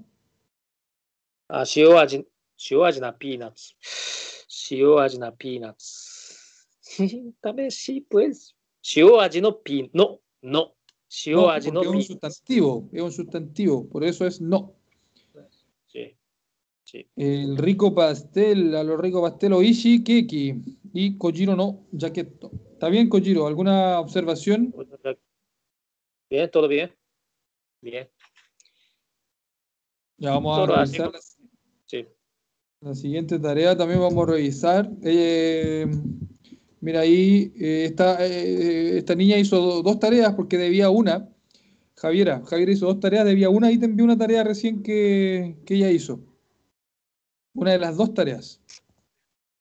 Ah, Shio Aji, Shio Aji na Peanuts. Shio Aji na Peanuts. También sí, pues. Shio Aji no Pin. No, no. Shio No, Aji porque no es un sustantivo, es un sustantivo, por eso es no. Sí. Sí. El rico pastel, a los ricos pastel Oishi Keki y Kojiro no Jaquetto. ¿Está bien, Kojiro? ¿Alguna observación? Bien, todo bien. Bien. Ya vamos a revisar la, Sí. la siguiente tarea, también vamos a revisar. Eh, mira, ahí eh, esta, eh, esta niña hizo do- dos tareas porque debía una. Javiera, Javiera hizo dos tareas, debía una y te envió una tarea recién que, que ella hizo. Una de las dos tareas.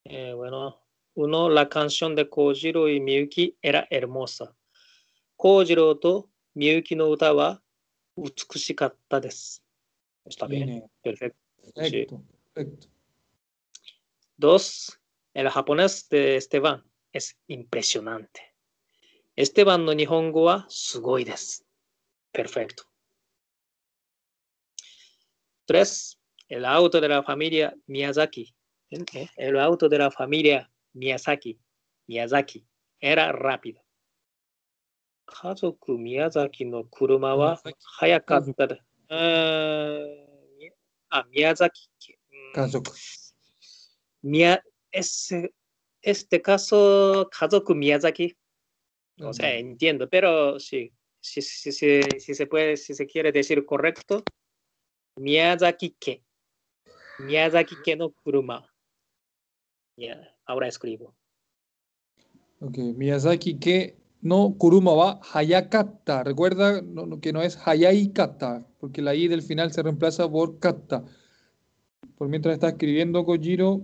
Bueno, uno, la canción de Kojiro y Miyuki era hermosa. Kojiro to Miyuki no uta wa utsukushikatta desu. Está bien, Bien, perfecto. Perfecto, sí. perfecto. Dos, el japonés de Esteban es impresionante. Esteban no Nihongo wa sugoi. Perfecto. Tres, el auto de la familia Miyazaki. ¿Eh? ¿Eh? El auto de la familia Miyazaki. Miyazaki. Era rápido. Kazoku Miyazaki no kuruma wa hayakatta. Ah. あ、宮崎県。うん Kazoku. Mia- ese- este caso, Kazoku Miyazaki, o sea, entiendo, pero sí, si, si, si, si se puede, si se quiere decir correcto, Miyazaki que, Miyazaki que no kuruma. Ya, ahora escribo. Ok, Miyazaki que no Kuruma wa Hayakata. Recuerda no- no- que no es Hayaikata, porque la I del final se reemplaza por Kata. Por mientras está escribiendo Kojiro,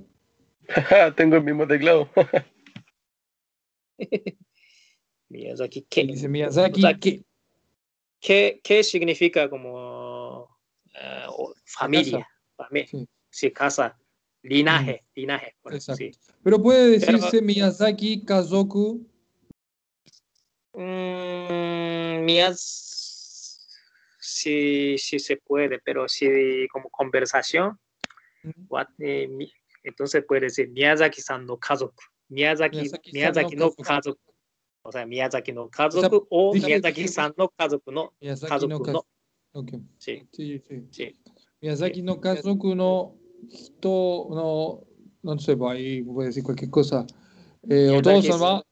*laughs* Tengo el mismo teclado. *laughs* Miyazaki que. dice Miyazaki O sea, que. ¿Qué, qué significa como eh, familia? Fami- Sí. sí, casa, linaje, linaje. bueno, Exacto. sí. Pero puede Pero- decirse Miyazaki Kazoku. Mm, mías, sí, sí se puede, pero si como conversación, what, eh, mi- entonces puede decir Miyazaki-san no kazoku. Miyazaki, Miyazaki-san Miyazaki no kazoku. O sea, Miyazaki no kazoku o Miyazaki-san no kazoku no Miyazaki kazoku no no. Kazoku. Ok. Sí, Sí, sí. sí. Miyazaki no Kazoku no Hito no no sé, ahí puede decir cualquier cosa. Eh, o Miyazaki todos es- son más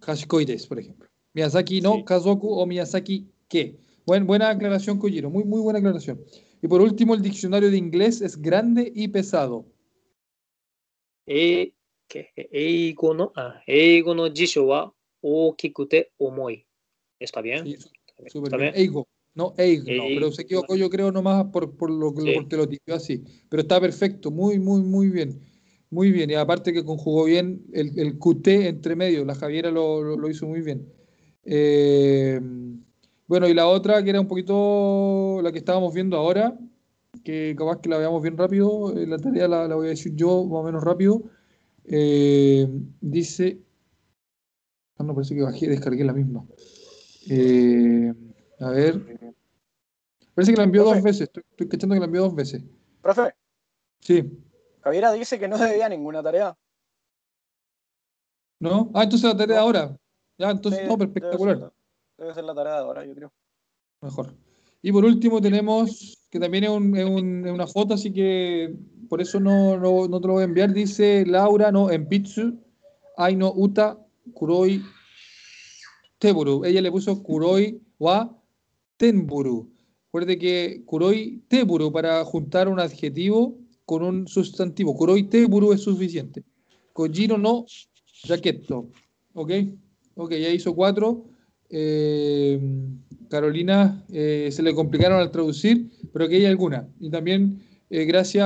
Kashikoi desu, por ejemplo. Miyazaki no. Kazoku o Miyazaki qué. Buen, buena aclaración, Kojiro. Muy, muy buena aclaración. Y por último, el diccionario de inglés es grande y pesado. E, ¿qué? Eigo no, ah, no omoi. ¿Está bien? Sí, bien. Eigo. No, eigo. No, pero se equivocó yo creo nomás por, por lo que sí. porque lo dijo así. Pero está perfecto, muy, muy, muy bien. Muy bien, y aparte que conjugó bien el, el QT entre medio, la Javiera lo, lo hizo muy bien. Eh, bueno, y la otra que era un poquito la que estábamos viendo ahora, que capaz que la veamos bien rápido, eh, la tarea la, la voy a decir yo más o menos rápido. Eh, dice. Ah, no, parece que bajé, descargué la misma. Eh, a ver. Parece que la envió dos veces. Estoy, estoy cachando que la envió dos veces. Profe, Sí. Javiera dice que no debía ninguna tarea. ¿No? Ah, entonces la tarea No. ahora. Ya, entonces, Sí, no, pero debe espectacular. ser- Debe ser la tarea de ahora, yo creo. Mejor. Y por último tenemos, que también es, un- es un- es una foto, así que por eso no, no, no te lo voy a enviar. Dice Laura, no, en Pitsu, Aino Uta, Kuroi Teburu. Ella le puso Kuroi wa Tenburu. Recuerde que Kuroi Teburu para juntar un adjetivo con un sustantivo. Kuroi Teburu es suficiente. Kojiro no Jaquetto. ¿Ok? Ok, ya hizo cuatro. Eh, Carolina eh, se le complicaron al traducir, pero que hay alguna. Y también, eh, gracias,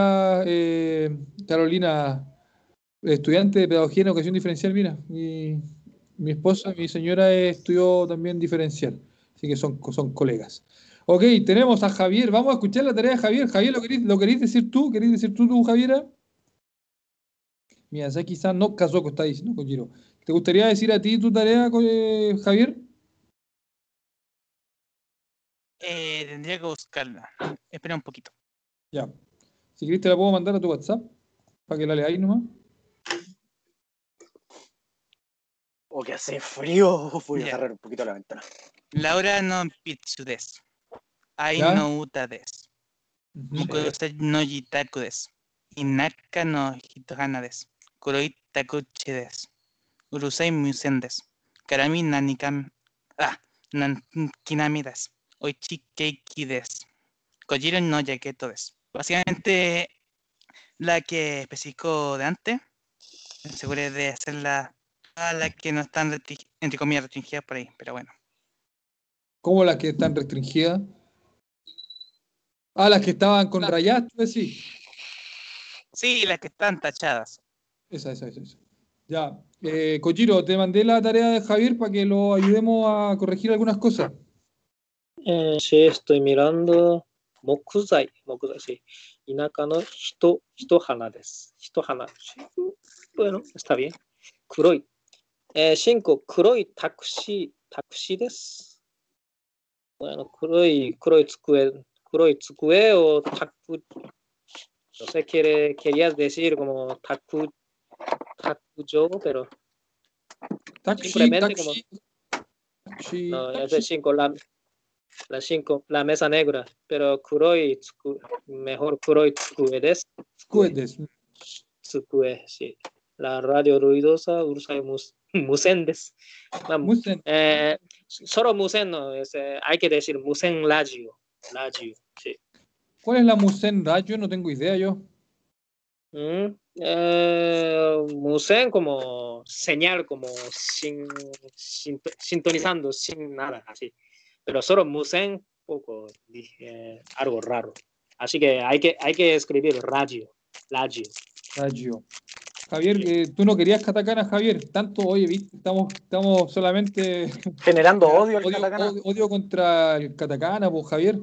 Carolina, estudiante de pedagogía en educación diferencial, mira, mi, mi esposa, mi señora estudió también diferencial, así que son, son colegas. Ok, tenemos a Javier, vamos a escuchar la tarea de Javier. Javier, ¿lo querés, decir tú? ¿Querés decir tú, tú Javiera? Miyazaki-san no Kazoko está diciendo Kojiro. ¿Te gustaría decir a ti tu tarea, eh, Javier? Eh, tendría que buscarla. Espera un poquito. Ya. Si querés te la puedo mandar a tu WhatsApp para que la leáis nomás. O que hace frío. Voy a Ya. cerrar un poquito la ventana. Laura no pitsu desu. Ai no uta desu. Ujú. Mukosei no jitaku desu. Inaka no hitohana desu. Kuroi takuchi. Urusei musen desu. Karami nanikam. Ah, nankinami desu. Oichi keiki desu. Kojiro no yaketo desu. Básicamente, la que especificó de antes. Me aseguré de hacerla a las que no están, entre comillas, restringidas por ahí. Pero bueno. ¿Cómo las que están restringidas? Ah, las que estaban con tú decís. Sí, las que están tachadas. Esa, esa, esa. esa. Ya. Eh, Kojiro, te mandé la tarea de Javier para que lo ayudemos a corregir algunas cosas. Eh, sí, estoy mirando. Mokuzai, mokuzai, sí. Inaka no hito, hitohana desu. Hitohana. Bueno, está bien. Kuroi. Eh, cinco, kuroi takushi, takushi desu. Bueno, kuroi, kuroi tsukue, kuroi tsukue o taku. No sé, quiere, querías decir como taku, takujo, pero Taxi, Simplemente taxi. taxi, No, es de 5, la, la cinco, la mesa negra, pero kuroi, tsuku- mejor kuroi tsukue desu, Cohetes. tsukue, sí. La radio ruidosa, urusai mus, *laughs* musen desu. Ma- Musen. eh, solo musen no, es, eh, hay que decir musen radio, radio, sí. ¿Cuál es la Musen Radio? No tengo idea yo. Mm, eh, musen como señal, como sin, sin- sintonizando, sin nada, así. Pero solo musen, poco, dije, algo raro. Así que hay que, hay que escribir radio, radio. Radio. Javier, eh, tú no querías katakana, Javier. Tanto, oye, viste, estamos, estamos solamente *laughs* Generando *laughs* odio al odio, katakana. odio- odio contra el katakana, pues Javier.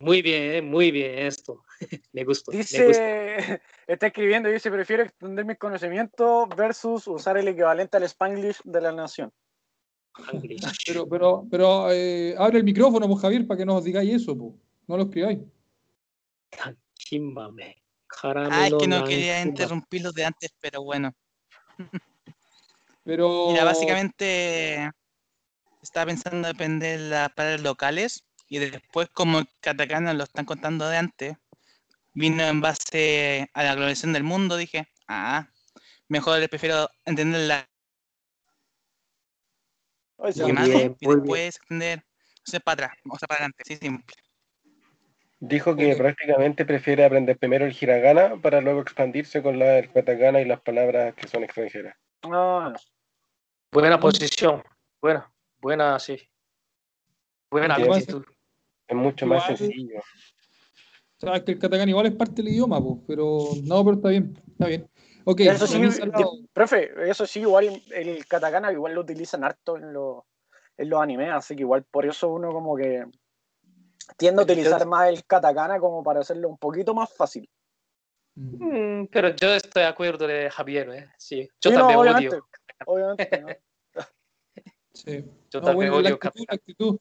Muy bien, muy bien esto. *laughs* me gusta. me gusta. Está escribiendo y dice, prefiero extender mis conocimientos versus usar el equivalente al Spanglish de la nación. English. Pero, pero, pero eh, abre el micrófono, pues Javier, para que nos digáis eso, pues. No lo escribáis. Ah, es que no quería interrumpir los de antes, pero bueno. Pero. Mira, básicamente estaba pensando en aprender las palabras locales Y después, como el katakana lo están contando de antes, vino en base a la globalización del mundo, dije, ah, mejor les prefiero entender la Oye, sí, Muy imagen bien, y muy después extender, o sea, para atrás, o sea, para adelante, sí, simple. Dijo que prácticamente prefiere aprender primero el hiragana para luego expandirse con la, el katakana y las palabras que son extranjeras. ah, Buena posición. Buena, buena, sí. Buena Sí, actitud. Es mucho más sencillo. O sea, que el katakana igual es parte del idioma, pues, pero no, pero está bien, está bien. Ok, Eso sí, profe, eso sí, igual el katakana igual lo utilizan harto en, los en los animes, así que igual por eso uno como que tiende a utilizar más el katakana como para hacerlo un poquito más fácil. Mm. Pero yo estoy de acuerdo de Javier, ¿eh? Sí. Yo Sí, no, también obviamente, odio. obviamente, ¿no? *laughs* Sí. Yo No, también bueno, la odio actitud, la actitud.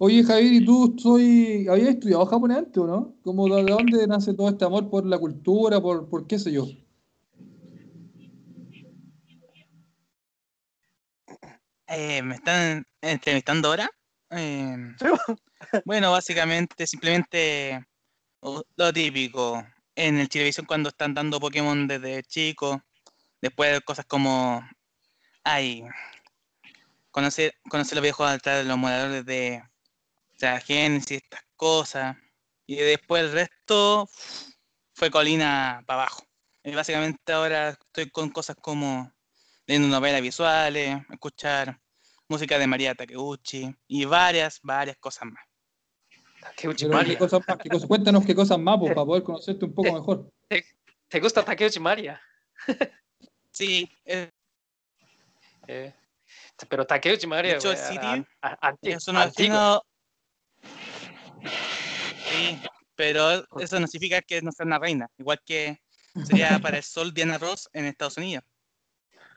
Oye, Javier, ¿y tú soy, habías estudiado japonés antes o no? ¿Cómo, de, de dónde nace todo este amor por la cultura, por, por qué sé yo? Eh, ¿Me están entrevistando ahora? Eh, Sí, bueno, básicamente, simplemente lo típico. En el Chilevisión cuando están dando Pokémon desde chico, después cosas como, ay, conocer, conocer los viejos de los moradores de sea, Genesis, estas cosas. Y después el resto fue colina para abajo. Y básicamente ahora estoy con cosas como leyendo novelas visuales, escuchar música de María Takeuchi y varias, varias cosas más. Takeuchi Pero, ¿qué Maria. cosas más? ¿Qué cosas- cuéntanos qué cosas más, pues, para poder conocerte un poco mejor. ¿Te gusta Takeuchi Maria? Sí, eh, Eh, pero Takeuchi Maria De hecho, el a- anti- eso no, antiguo. Sí, pero eso no significa que no sea una reina, igual que sería *laughs* para el sol Diana Ross en Estados Unidos.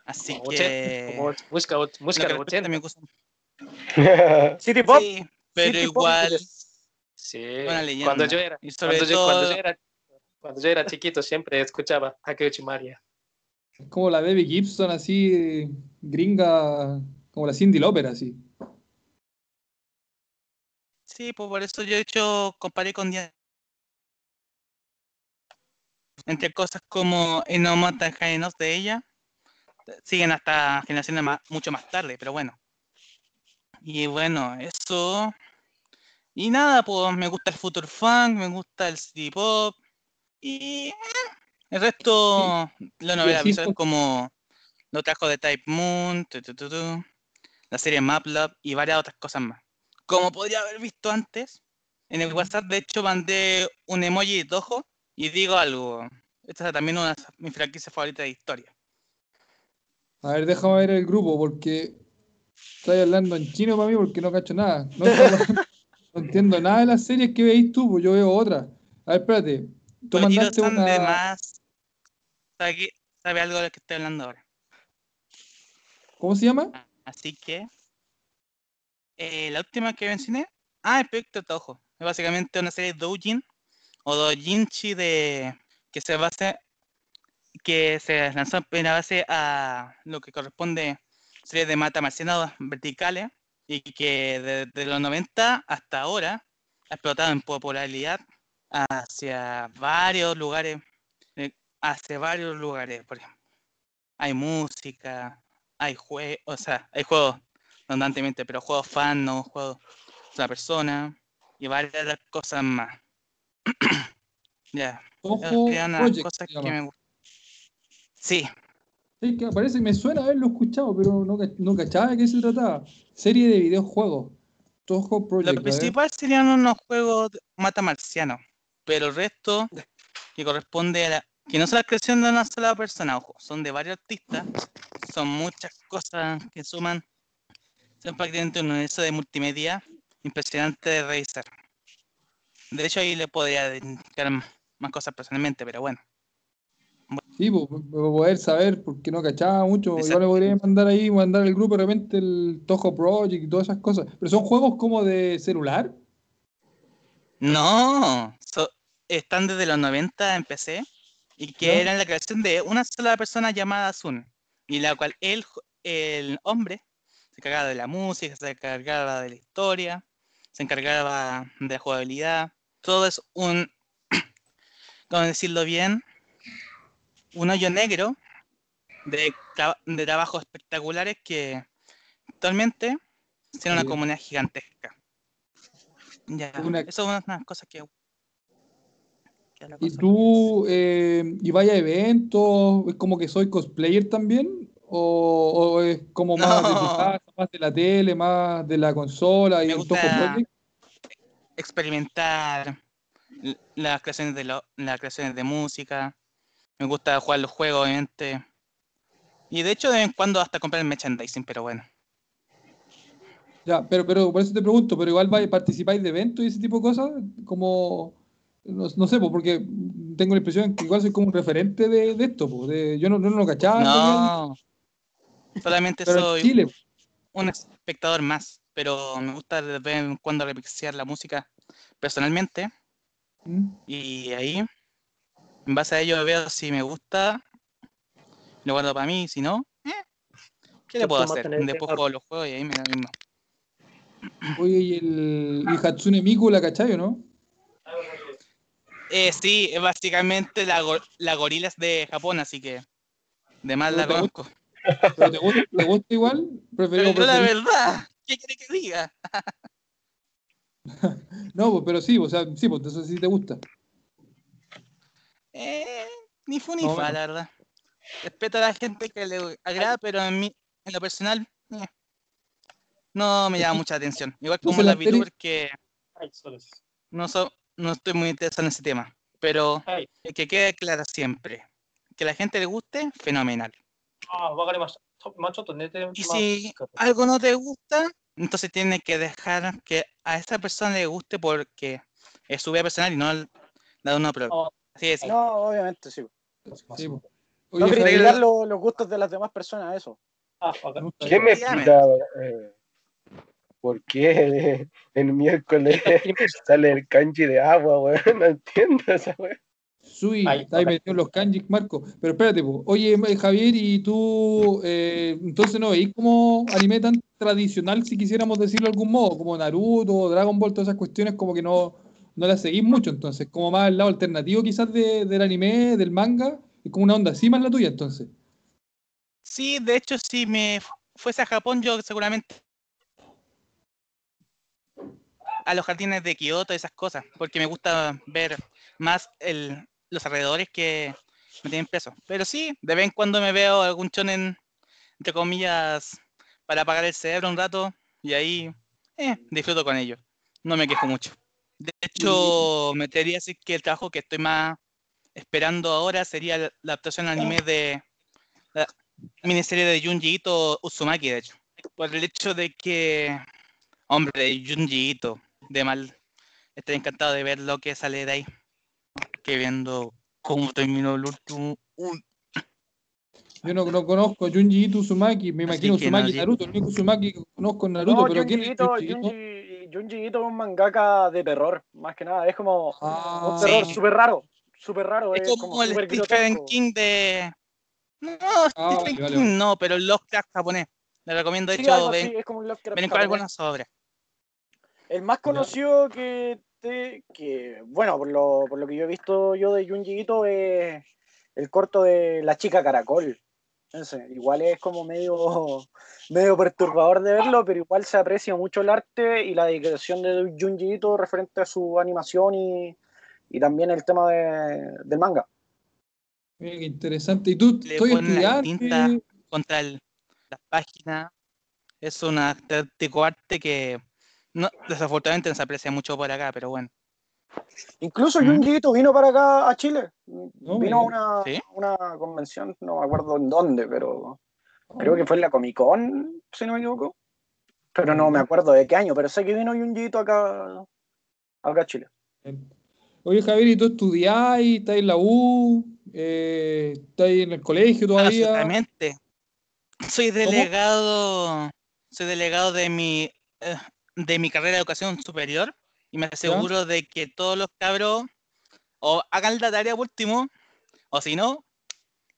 Así Como que... Como música, och- lo música que de respecta a 80. mi gusto- City Pop, Sí, pero City Pop, igual... Sí. Buena leyenda. Cuando yo era, Y sobre cuando yo, cuando todo- yo era, cuando yo era chiquito siempre escuchaba Takeuchi Maria. Como la Debbie Gibson, así, gringa, como la Cindy Lauper, así. Sí, pues por eso yo he hecho, comparé con Diana. Entre cosas como Enomotan Jaenos de ella, siguen hasta generaciones más- mucho más tarde, pero bueno. Y bueno, eso. Y nada, pues me gusta el Future Funk, me gusta el City Pop. Y eh, el resto, las novelas así visuales fue- como los trabajos de Type Moon, tu, tu, tu, tu, la serie MapLab y varias otras cosas más. Como podría haber visto antes, en el WhatsApp de hecho mandé un emoji de ojo y digo algo. Esta es también una de mis franquicias favoritas de historia. A ver, déjame ver el grupo, porque estoy hablando en chino para mí, porque no cacho nada. No, *laughs* entiendo nada de las series que veis tú, pues yo veo otras. A ver, espérate. Tú mandaste San de una... más sabe, que- sabe algo de lo que estoy hablando ahora. ¿Cómo se llama? Así que eh, la última que mencioné, ah, el proyecto Toho. Es básicamente una serie de doujin o doujinshi de que se basa que se lanzó en primera base a lo que corresponde series de mata marcianos verticales y que desde los 90 hasta ahora ha explotado en popularidad hacia varios lugares, eh, hacia varios lugares, por ejemplo. Hay música, hay juegos, o sea, hay juegos redundantemente, pero juegos fan, no juegos una persona y varias cosas más. *clears throat* ya, serían las cosas que me gustan. Sí, Sí, que parece que me suena haberlo escuchado, pero no, no cachaba de qué se trataba. Serie de videojuegos. Toho Project. lo principal serían unos juegos de mata marciano, pero el resto que corresponde a la, que no es la creación de una sola persona, ojo, son de varios artistas, son muchas cosas que suman, son prácticamente un universo de multimedia impresionante de revisar. De hecho, ahí le podría dedicar más cosas personalmente, pero bueno. Sí, pues, para poder saber, porque no cachaba mucho. Exacto. me podría mandar ahí, mandar al grupo de repente el Toho Project y todas esas cosas. Pero son juegos como de celular. No, so- están desde los 90 en PC y que ¿Ya? eran la creación de una sola persona llamada Sun, y la cual él, el hombre se cargaba de la música, se cargaba de la historia se encargaba de la jugabilidad. Todo es un, *clears throat* ¿cómo decirlo bien? Un hoyo negro de, tra- de trabajos espectaculares que actualmente tiene una comunidad gigantesca. Ya, Una- eso es una de las cosas que... ¿Y cosa- tú, eh, y vaya a eventos, es como que soy cosplayer también? ¿O, o es como más de tu No. casa, más de la tele, más de la consola y Me Project? experimentar las creaciones de lo- las creaciones de música. Me gusta jugar los juegos, obviamente. Y de hecho, de vez en cuando hasta comprar el merchandising, pero bueno. Ya, pero, pero por eso te pregunto, pero igual participáis de eventos y ese tipo de cosas, como, no, no sé, porque tengo la impresión que igual soy como un referente de, de esto, pues, de- yo no, no lo cachaba, No. Solamente soy Chile, un espectador más, pero me gusta de vez en cuando remixear la música personalmente. ¿Mm? Y ahí, en base a ello, veo si me gusta, lo guardo para mí, si no, eh, ¿qué le puedo hacer? Después juego los juegos y ahí me da mismo. Oye, y el y Hatsune Miku, la cachai, ¿o no? Eh, sí, es básicamente la, go- la gorilas de Japón, así que de más la conozco. ¿Pero te gusta, te gusta igual? Prefiero, Pero la verdad, ¿qué quiere que diga? *laughs* No, pues, pero sí, o sea, sí, pues eso sí te gusta. Eh, ni fu ni No, fa, bueno. la verdad. Respeto a la gente que le agrada, pero en, mí, en lo personal, eh, no me llama mucha atención. Igual como Entonces, la VTubers que no, so- no estoy muy interesado en ese tema. Pero que quede claro siempre. Que a la gente le guste, fenomenal. あー、わかりました。とまあ、ちょっと寝てます Y si algo no te gusta, entonces tienes que dejar que a esa persona le guste porque es su vida personal y no el- la de una prueba. Oh, Así es. No, obviamente, sí. Sí, pues. No Oye, criticar Javier, lo- los gustos de las demás personas, eso. あ、わかる。 ¿Quién me Efectivamente. explica eh, por qué el miércoles *laughs* sale el kanji de agua, weón? No entiendo esa weón. Sui, Ahí, está ahí ok. metido en los kanjis, Marco. Pero espérate, po. oye, eh, Javier, ¿y tú eh, entonces no veis como anime tan tradicional, si quisiéramos decirlo de algún modo, como Naruto, Dragon Ball, todas esas cuestiones, como que no, no las seguís mucho, entonces, como más el lado alternativo quizás de- del anime, del manga, es como una onda así más la tuya, entonces. Sí, de hecho, si me fu- fuese a Japón, yo seguramente a los jardines de Kioto, esas cosas, porque me gusta ver más el, los alrededores que me tienen preso. Pero sí, de vez en cuando me veo algún shonen, entre comillas, para apagar el cerebro un rato, y ahí eh, disfruto con ello. No me quejo mucho. De hecho, me atrevería a decir que el trabajo que estoy más esperando ahora sería la la adaptación al anime de la miniserie de Junji Ito Uzumaki, de hecho. Por el hecho de que, hombre, Junji Ito, de mal, estoy encantado de ver lo que sale de ahí. Que viendo cómo terminó el último. Uy, Yo no, no conozco a Junji Ito Uzumaki, me imagino no, y Naruto, el único Uzumaki que conozco es Naruto, No, pero Junji ¿quién es Ito, Junji Ito? Junji, Junji Ito es un mangaka de terror, más que nada. Es como Ah, un terror Sí. súper raro. Súper raro. es como el Stephen grotesco. King de. No, Ah, Stephen vale, King vale. no, pero el Lovecraft japonés. Le recomiendo, de Sí, hecho, ven, así, es como un ven con algunas obras. El más conocido que, que bueno, por lo, por lo que yo he visto yo de Junji Ito es el corto de La chica caracol. Igual es como medio, *laughs* medio perturbador de verlo, pero igual se aprecia mucho el arte y la dedicación de Junji Ito referente a su animación y, y también el tema de- del manga. Mira, qué interesante. ¿Y tú Le la estudiante? tinta. contra el- las páginas. Es un auténtico arte que no, desafortunadamente no se aprecia mucho por acá, pero bueno. Incluso ¿Mm? Junji Ito vino para acá a Chile. No, vino a una, ¿Sí? una convención, no me acuerdo en dónde, pero creo que fue en la Comic Con, si no me equivoco. Pero no me acuerdo de qué año, pero sé que vino Junji Ito acá, acá a Chile. Oye, Javier, ¿y tú estudiás? ¿Estás en la U? Eh, ¿Estás en el colegio todavía? Absolutamente. Soy delegado, soy delegado de mi eh, de mi carrera de educación superior y me aseguro de que todos los cabros o hagan la tarea último, o si no,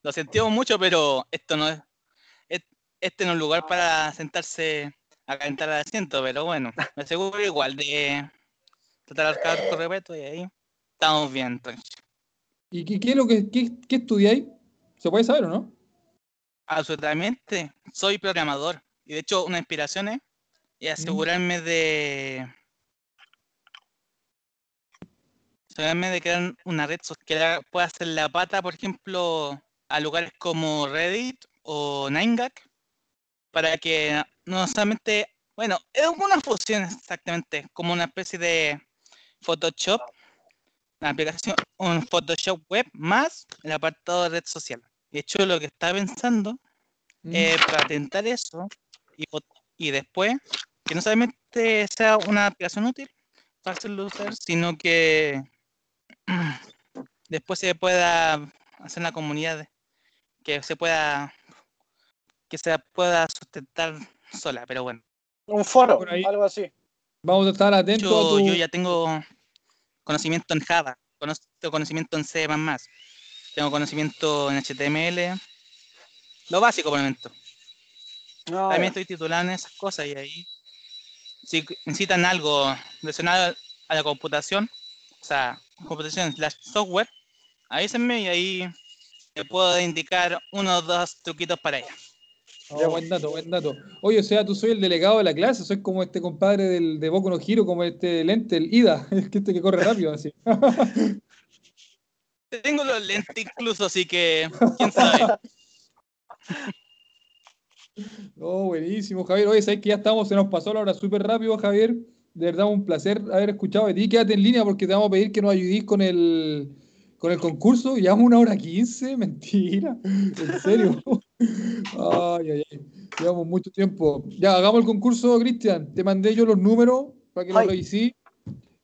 lo sentimos mucho, pero esto no es, es- este no es un lugar para sentarse a calentar el asiento, pero bueno, me aseguro igual de tratar de arcar con respeto y ahí estamos bien, tranquilo. ¿Y qué, qué es lo que qué, qué estudiáis? ¿Se puede saber o no? Absolutamente, soy programador y de hecho una inspiración es y asegurarme de asegurarme de crear una red social que pueda hacer la pata, por ejemplo, a lugares como Reddit o 9gag para que no solamente, bueno, es una fusión exactamente, como una especie de Photoshop, una aplicación, un Photoshop web más el apartado de red social. De hecho, lo que estaba pensando Mm. eh, patentar eso y, y después que no solamente sea una aplicación útil para hacerlo usar, sino que *clears throat* después se pueda hacer una comunidad que se pueda que se pueda sustentar sola, pero bueno. Un foro, Por ahí. algo así. Vamos a estar atentos a Yo, tu... yo ya tengo conocimiento en Java, tengo conocimiento en C++, tengo conocimiento en HTML, lo básico por el momento. No, También estoy titulado en esas cosas y ahí, si necesitan algo relacionado a la computación, o sea, computación slash software, avísenme y ahí te puedo indicar uno o dos truquitos para ella. Oh, buen dato, buen dato. Oye, o sea, tú soy el delegado de la clase, soy como este compadre del, de Boku no Hiro, como este lente, el Ida, *laughs* es que este que corre rápido así. *laughs* Tengo los lentes incluso, así que, quién sabe. *laughs* Oh, buenísimo, Javier. Oye, sabes que ya estamos, se nos pasó la hora súper rápido, Javier. De verdad, un placer haber escuchado de ti. Quédate en línea porque te vamos a pedir que nos ayudís con el, con el concurso. Llevamos una hora quince, *laughs* mentira. En serio. Ay, ay, ay. Llevamos mucho tiempo. Ya, hagamos el concurso, Cristian. Te mandé yo los números para que lo Ay. revisí.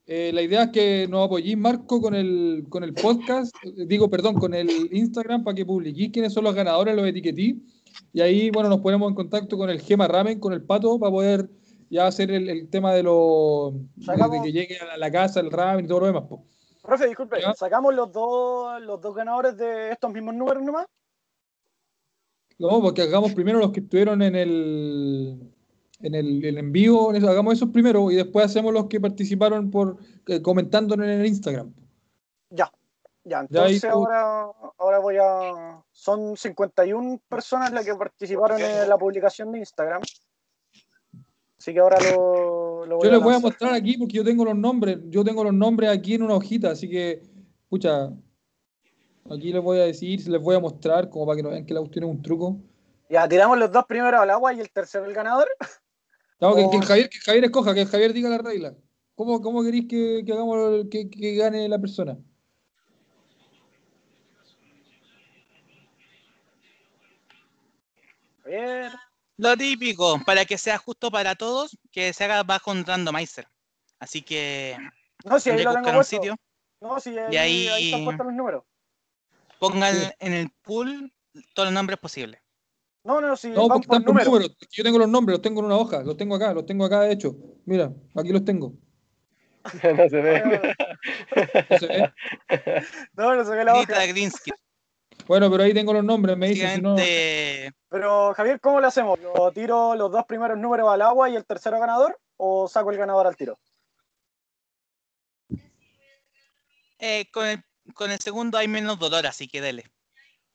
Eh, la idea es que nos apoyéis, Marco, con el, con el podcast, eh, digo, perdón, con el Instagram para que publiquéis quiénes son los ganadores, los etiquetí. Y ahí, bueno, nos ponemos en contacto con el Gema Ramen, con el Pato, para poder ya hacer el, el tema de, lo, de, Sacamos- de que llegue a la casa el ramen y todo lo demás. po. Profe, disculpe, Ya. ¿sacamos los dos, los dos ganadores de estos mismos números nomás? No, porque hagamos primero los que estuvieron en el en el, el en vivo, eso, hagamos esos primero y después hacemos los que participaron por eh, comentando en el Instagram. Ya, ya, ahí entonces ahora, ahora voy a... Son 51 personas las que participaron en la publicación de Instagram. Así que ahora lo, lo voy Yo les voy a mostrar aquí porque yo tengo los nombres, yo tengo los nombres aquí en una hojita, así que, escucha, aquí les voy a decir, les voy a mostrar como para que no vean que la cuestión es un truco. Ya, tiramos los dos primeros al agua y el tercero el ganador. No, que, Oh. que el Javier, que el Javier escoja, que el Javier diga la regla. ¿Cómo, cómo queréis que, que hagamos que, que gane la persona? Ver. Lo típico, para que sea justo para todos, que se haga bajo un randomizer. Así que No, si ahí lo tengo un sitio, No, si ahí, Y ahí- ahí están puestos los números. pongan Sí. en el pool todos los nombres posibles. No, no, si No, van porque por están por números. números. Yo tengo los nombres, los tengo en una hoja, los tengo acá, los tengo acá de hecho. Mira, aquí los tengo. *laughs* no se ve. ¿No se ve? *laughs* No, no se ve la hoja. Bueno, pero ahí tengo los nombres, me dicen si no. Pero, Javier, ¿cómo lo hacemos? ¿Lo tiro los dos primeros números al agua y el tercero ganador? ¿O saco el ganador al tiro? eh, con, el, con el segundo hay menos dolor, así que dele.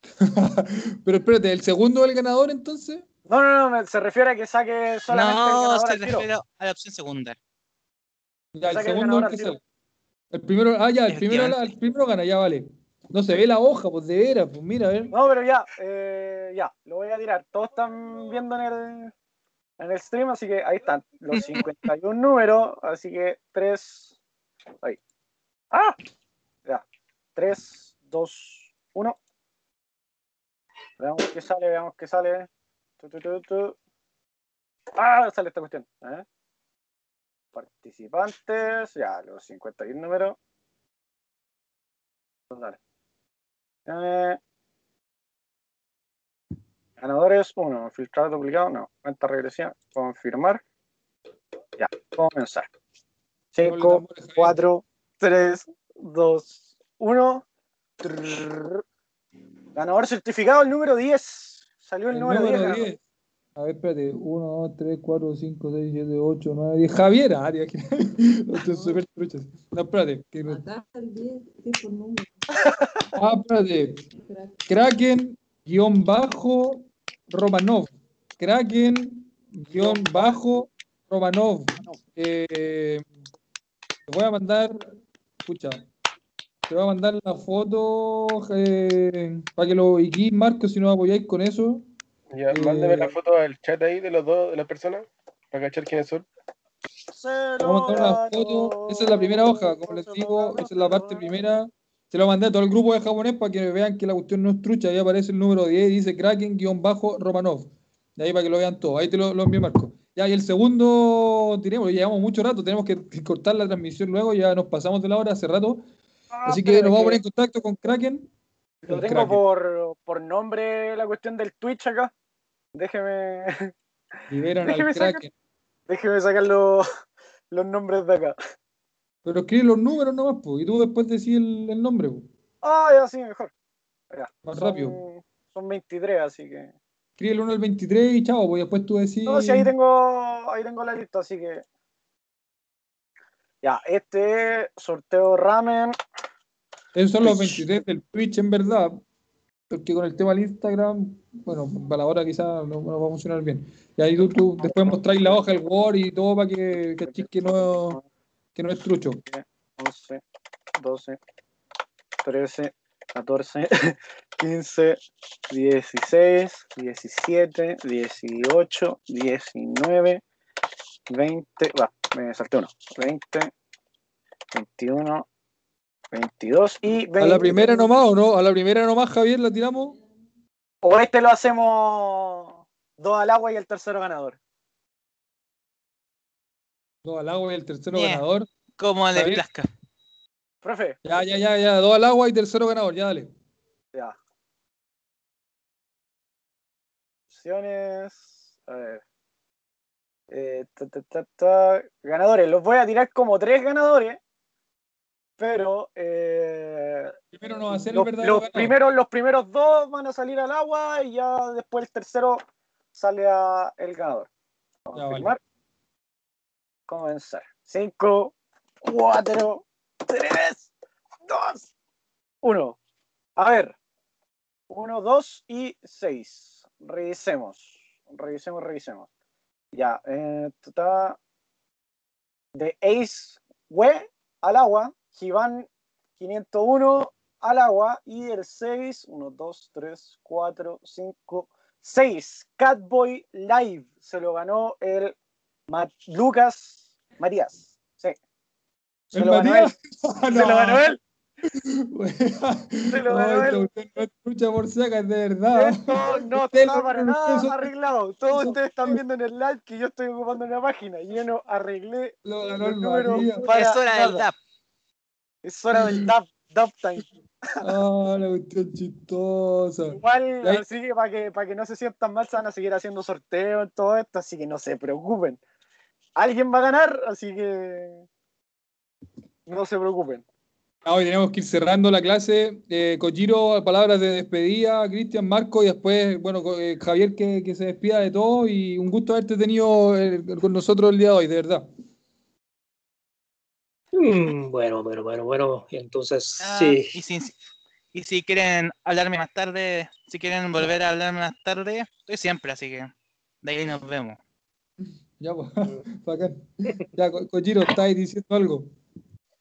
*laughs* pero espérate, ¿el segundo es el ganador entonces? No, no, no, se refiere a que saque solamente el No, ganador se al tiro. refiere a la opción segunda. Ya, el el segundo el que sale. El primero, ah, ya, el primero, el primero gana, ya vale. No se ve la hoja, pues de veras, pues mira, a ver. No, pero ya, eh, ya, lo voy a tirar. Todos están viendo en el, en el stream, así que ahí están los *laughs* 51 números, así que 3, ahí. ¡Ah! Ya, 3, 2, 1. Veamos qué sale, veamos qué sale. Tu, tu, tu, tu. ¡Ah! Sale esta cuestión. ¿eh? Participantes, ya, los 51 números. Dale. Eh, ganadores 1, filtrar duplicado, no, cuenta regresiva, confirmar. Ya, comenzar. 5, 4, 3, 2, 1. Ganador certificado, el número 10. Salió el, El número, 10. número ganador. 10. A ver, espérate. 1, 2, 3, 4, 5, 6, 7, 8, 9, 10. Javier, ah, tío, que- *laughs* no, estoy súper truchas. No, espérate. que Matar al 10, por número. Ah, espérate. Kraken, guion bajo, Romanov. Kraken, guion bajo, Romanov. Eh, te voy a mandar, escucha, te voy a mandar la foto eh, para que lo guíes, Marco, si no apoyáis con eso. Ya, Eh, mándame la foto al chat ahí de los dos, de las personas, para cachar quiénes son. Voy a mandar una foto. Esa es la primera hoja, como les digo, esa es la parte primera. Se lo mandé a todo el grupo de japonés para que vean que la cuestión no es trucha. Ahí aparece el número 10 y dice Kraken-Romanov. De ahí para que lo vean todo. Ahí te lo, lo envié, Marco. Ya, y el segundo, tenemos, llevamos mucho rato, tenemos que, *laughs* cortar la transmisión luego, ya nos pasamos de la hora hace rato. Así que nos vamos a poner en contacto con Kraken. Lo tengo Kraken. por, por nombre la cuestión del Twitch acá. Déjeme, Liberan Déjeme al sacar- Kraken. déjeme sacar los, los nombres de acá. Pero escribe los números nomás, pues, y tú después decís el, el nombre, pues, Ah, ya sí, mejor. Ya, más son- rápido. Son 23, así que. Escribe el 1 al 23 y chao, pues después tú decís. No, sí, ahí tengo, ahí tengo la lista, así que. Ya, este sorteo ramen. Esos son los 23 del Twitch, en verdad. Porque con el tema del Instagram, bueno, para la hora quizás no, no va a funcionar bien. Y ahí tú, tú después mostráis la hoja, el Word y todo para que cachis que no, que no es trucho. 11, 12, 13, 14, 15, 16, 17, 18, 19, 20, va, me salté uno, 20, 21, 22 y 20. A la primera nomás, ¿o no? A la primera nomás, Javier, la tiramos. O este lo hacemos dos al agua y el tercero ganador. Dos al agua y el tercero Bien. ganador. Como le plazca. Profe, Ya, ya, ya, ya. Dos al agua y tercero ganador, ya dale. ya. Opciones. A ver. Eh, ta, ta, ta, ta. Ganadores. Los voy a tirar como tres ganadores. Pero eh, Primero nos va a el los, verdadero los primeros, los primeros dos van a salir al agua y ya después el tercero sale a el ganador. Vamos Ya, a vale. firmar. Comenzar. 5, 4, 3, 2, 1. A ver. 1, 2 y 6. Revisemos. Revisemos, revisemos. Ya. Eh, de Ace We al agua. Givan 501 al agua. Y el 6, 1, 2, 3, 4, 5, 6. Catboy Live. Se lo ganó el Ma- Lucas Matías. Sí. Se ¿El lo ganó él. *laughs* Se lo ganó él. *laughs* Se lo ganó él. Usted no es trucha por saca, es de verdad. Esto no Ustedes está para nada son- arreglado. Todos son- ustedes están viendo en el live que yo estoy ocupando una página y yo no arreglé Lo ganó los el para Es hora del. DAP. Es hora del dab, dab time. Ah, la cuestión chistosa. Igual, Ahí- así que para que, para que no se sientan mal, se van a seguir haciendo sorteos en todo esto, así que no se preocupen. Alguien va a ganar, así que no se preocupen. Ah, Hoy tenemos que ir cerrando la clase. Eh, Kojiro, palabras de despedida, Cristian, Marco y después, bueno, eh, Javier que, que se despida de todo y un gusto haberte tenido eh, con nosotros el día de hoy, de verdad. Mm, bueno, bueno, bueno, bueno. Entonces, Ah, sí. y, si, y si quieren hablarme más tarde, si quieren volver a hablarme más tarde, estoy siempre, así que de ahí nos vemos. Ya, pues, *laughs* bacán. Ya, Ko- Kojiro, ¿estáis diciendo algo?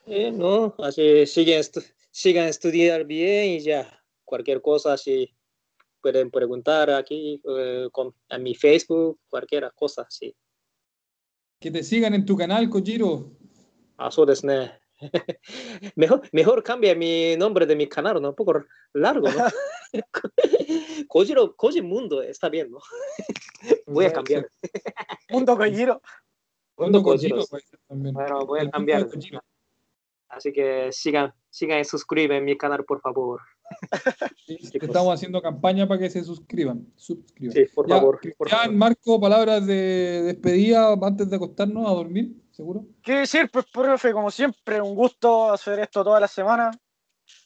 Eh, no, así siguen estu- sigan estudiar bien y ya. Cualquier cosa, así pueden preguntar aquí eh, con, a mi Facebook, cualquier cosa, sí. Que te sigan en tu canal, Kojiro. あ、そうですね。*laughs* mejor, mejor cambia mi nombre de mi canal, ¿no? Un poco largo, ¿no? *laughs* Kojiro, Koji Mundo está bien, ¿no? *laughs* Voy a cambiar. Mundo Kojiro. Mundo Mundo Kojiro Kojiro. puede ser también. Bueno, voy El a mundo cambiar. de Kojiro. Así que sigan, sigan y suscriben en mi canal, por favor. Sí, chicos. Estamos haciendo campaña para que se suscriban. suscriban. Sí, por Ya, favor. por Cristian, favor. Marco, palabras de despedida antes de acostarnos a dormir, ¿Seguro? ¿Qué decir? Pues, profe, como siempre, un gusto hacer esto toda la semana.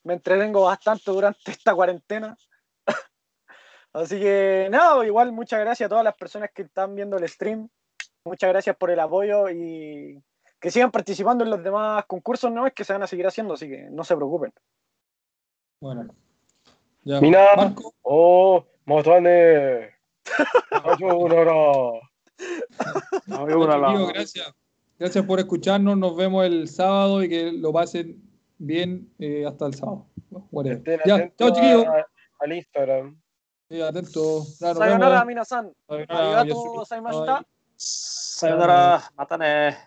Me entretengo bastante durante esta cuarentena. *laughs* Así que nada, igual muchas gracias a todas las personas que están viendo el stream. Muchas gracias por el apoyo y que sigan participando en los demás concursos, ¿no? Es que se van a seguir haciendo, así que no se preocupen. Bueno. Ya. Mina. Marco, ¡Oh! ¡Motane! ¡Ayúdalo! chiquillos, gracias. Gracias por escucharnos. Nos vemos el sábado y que lo pasen bien eh, hasta el sábado. Estén Ya, chao chiquillos. al Instagram. Sí, atentos. Ya, nos Sayonara, minasan. Sayonara, Arigato. Sayonara, matane.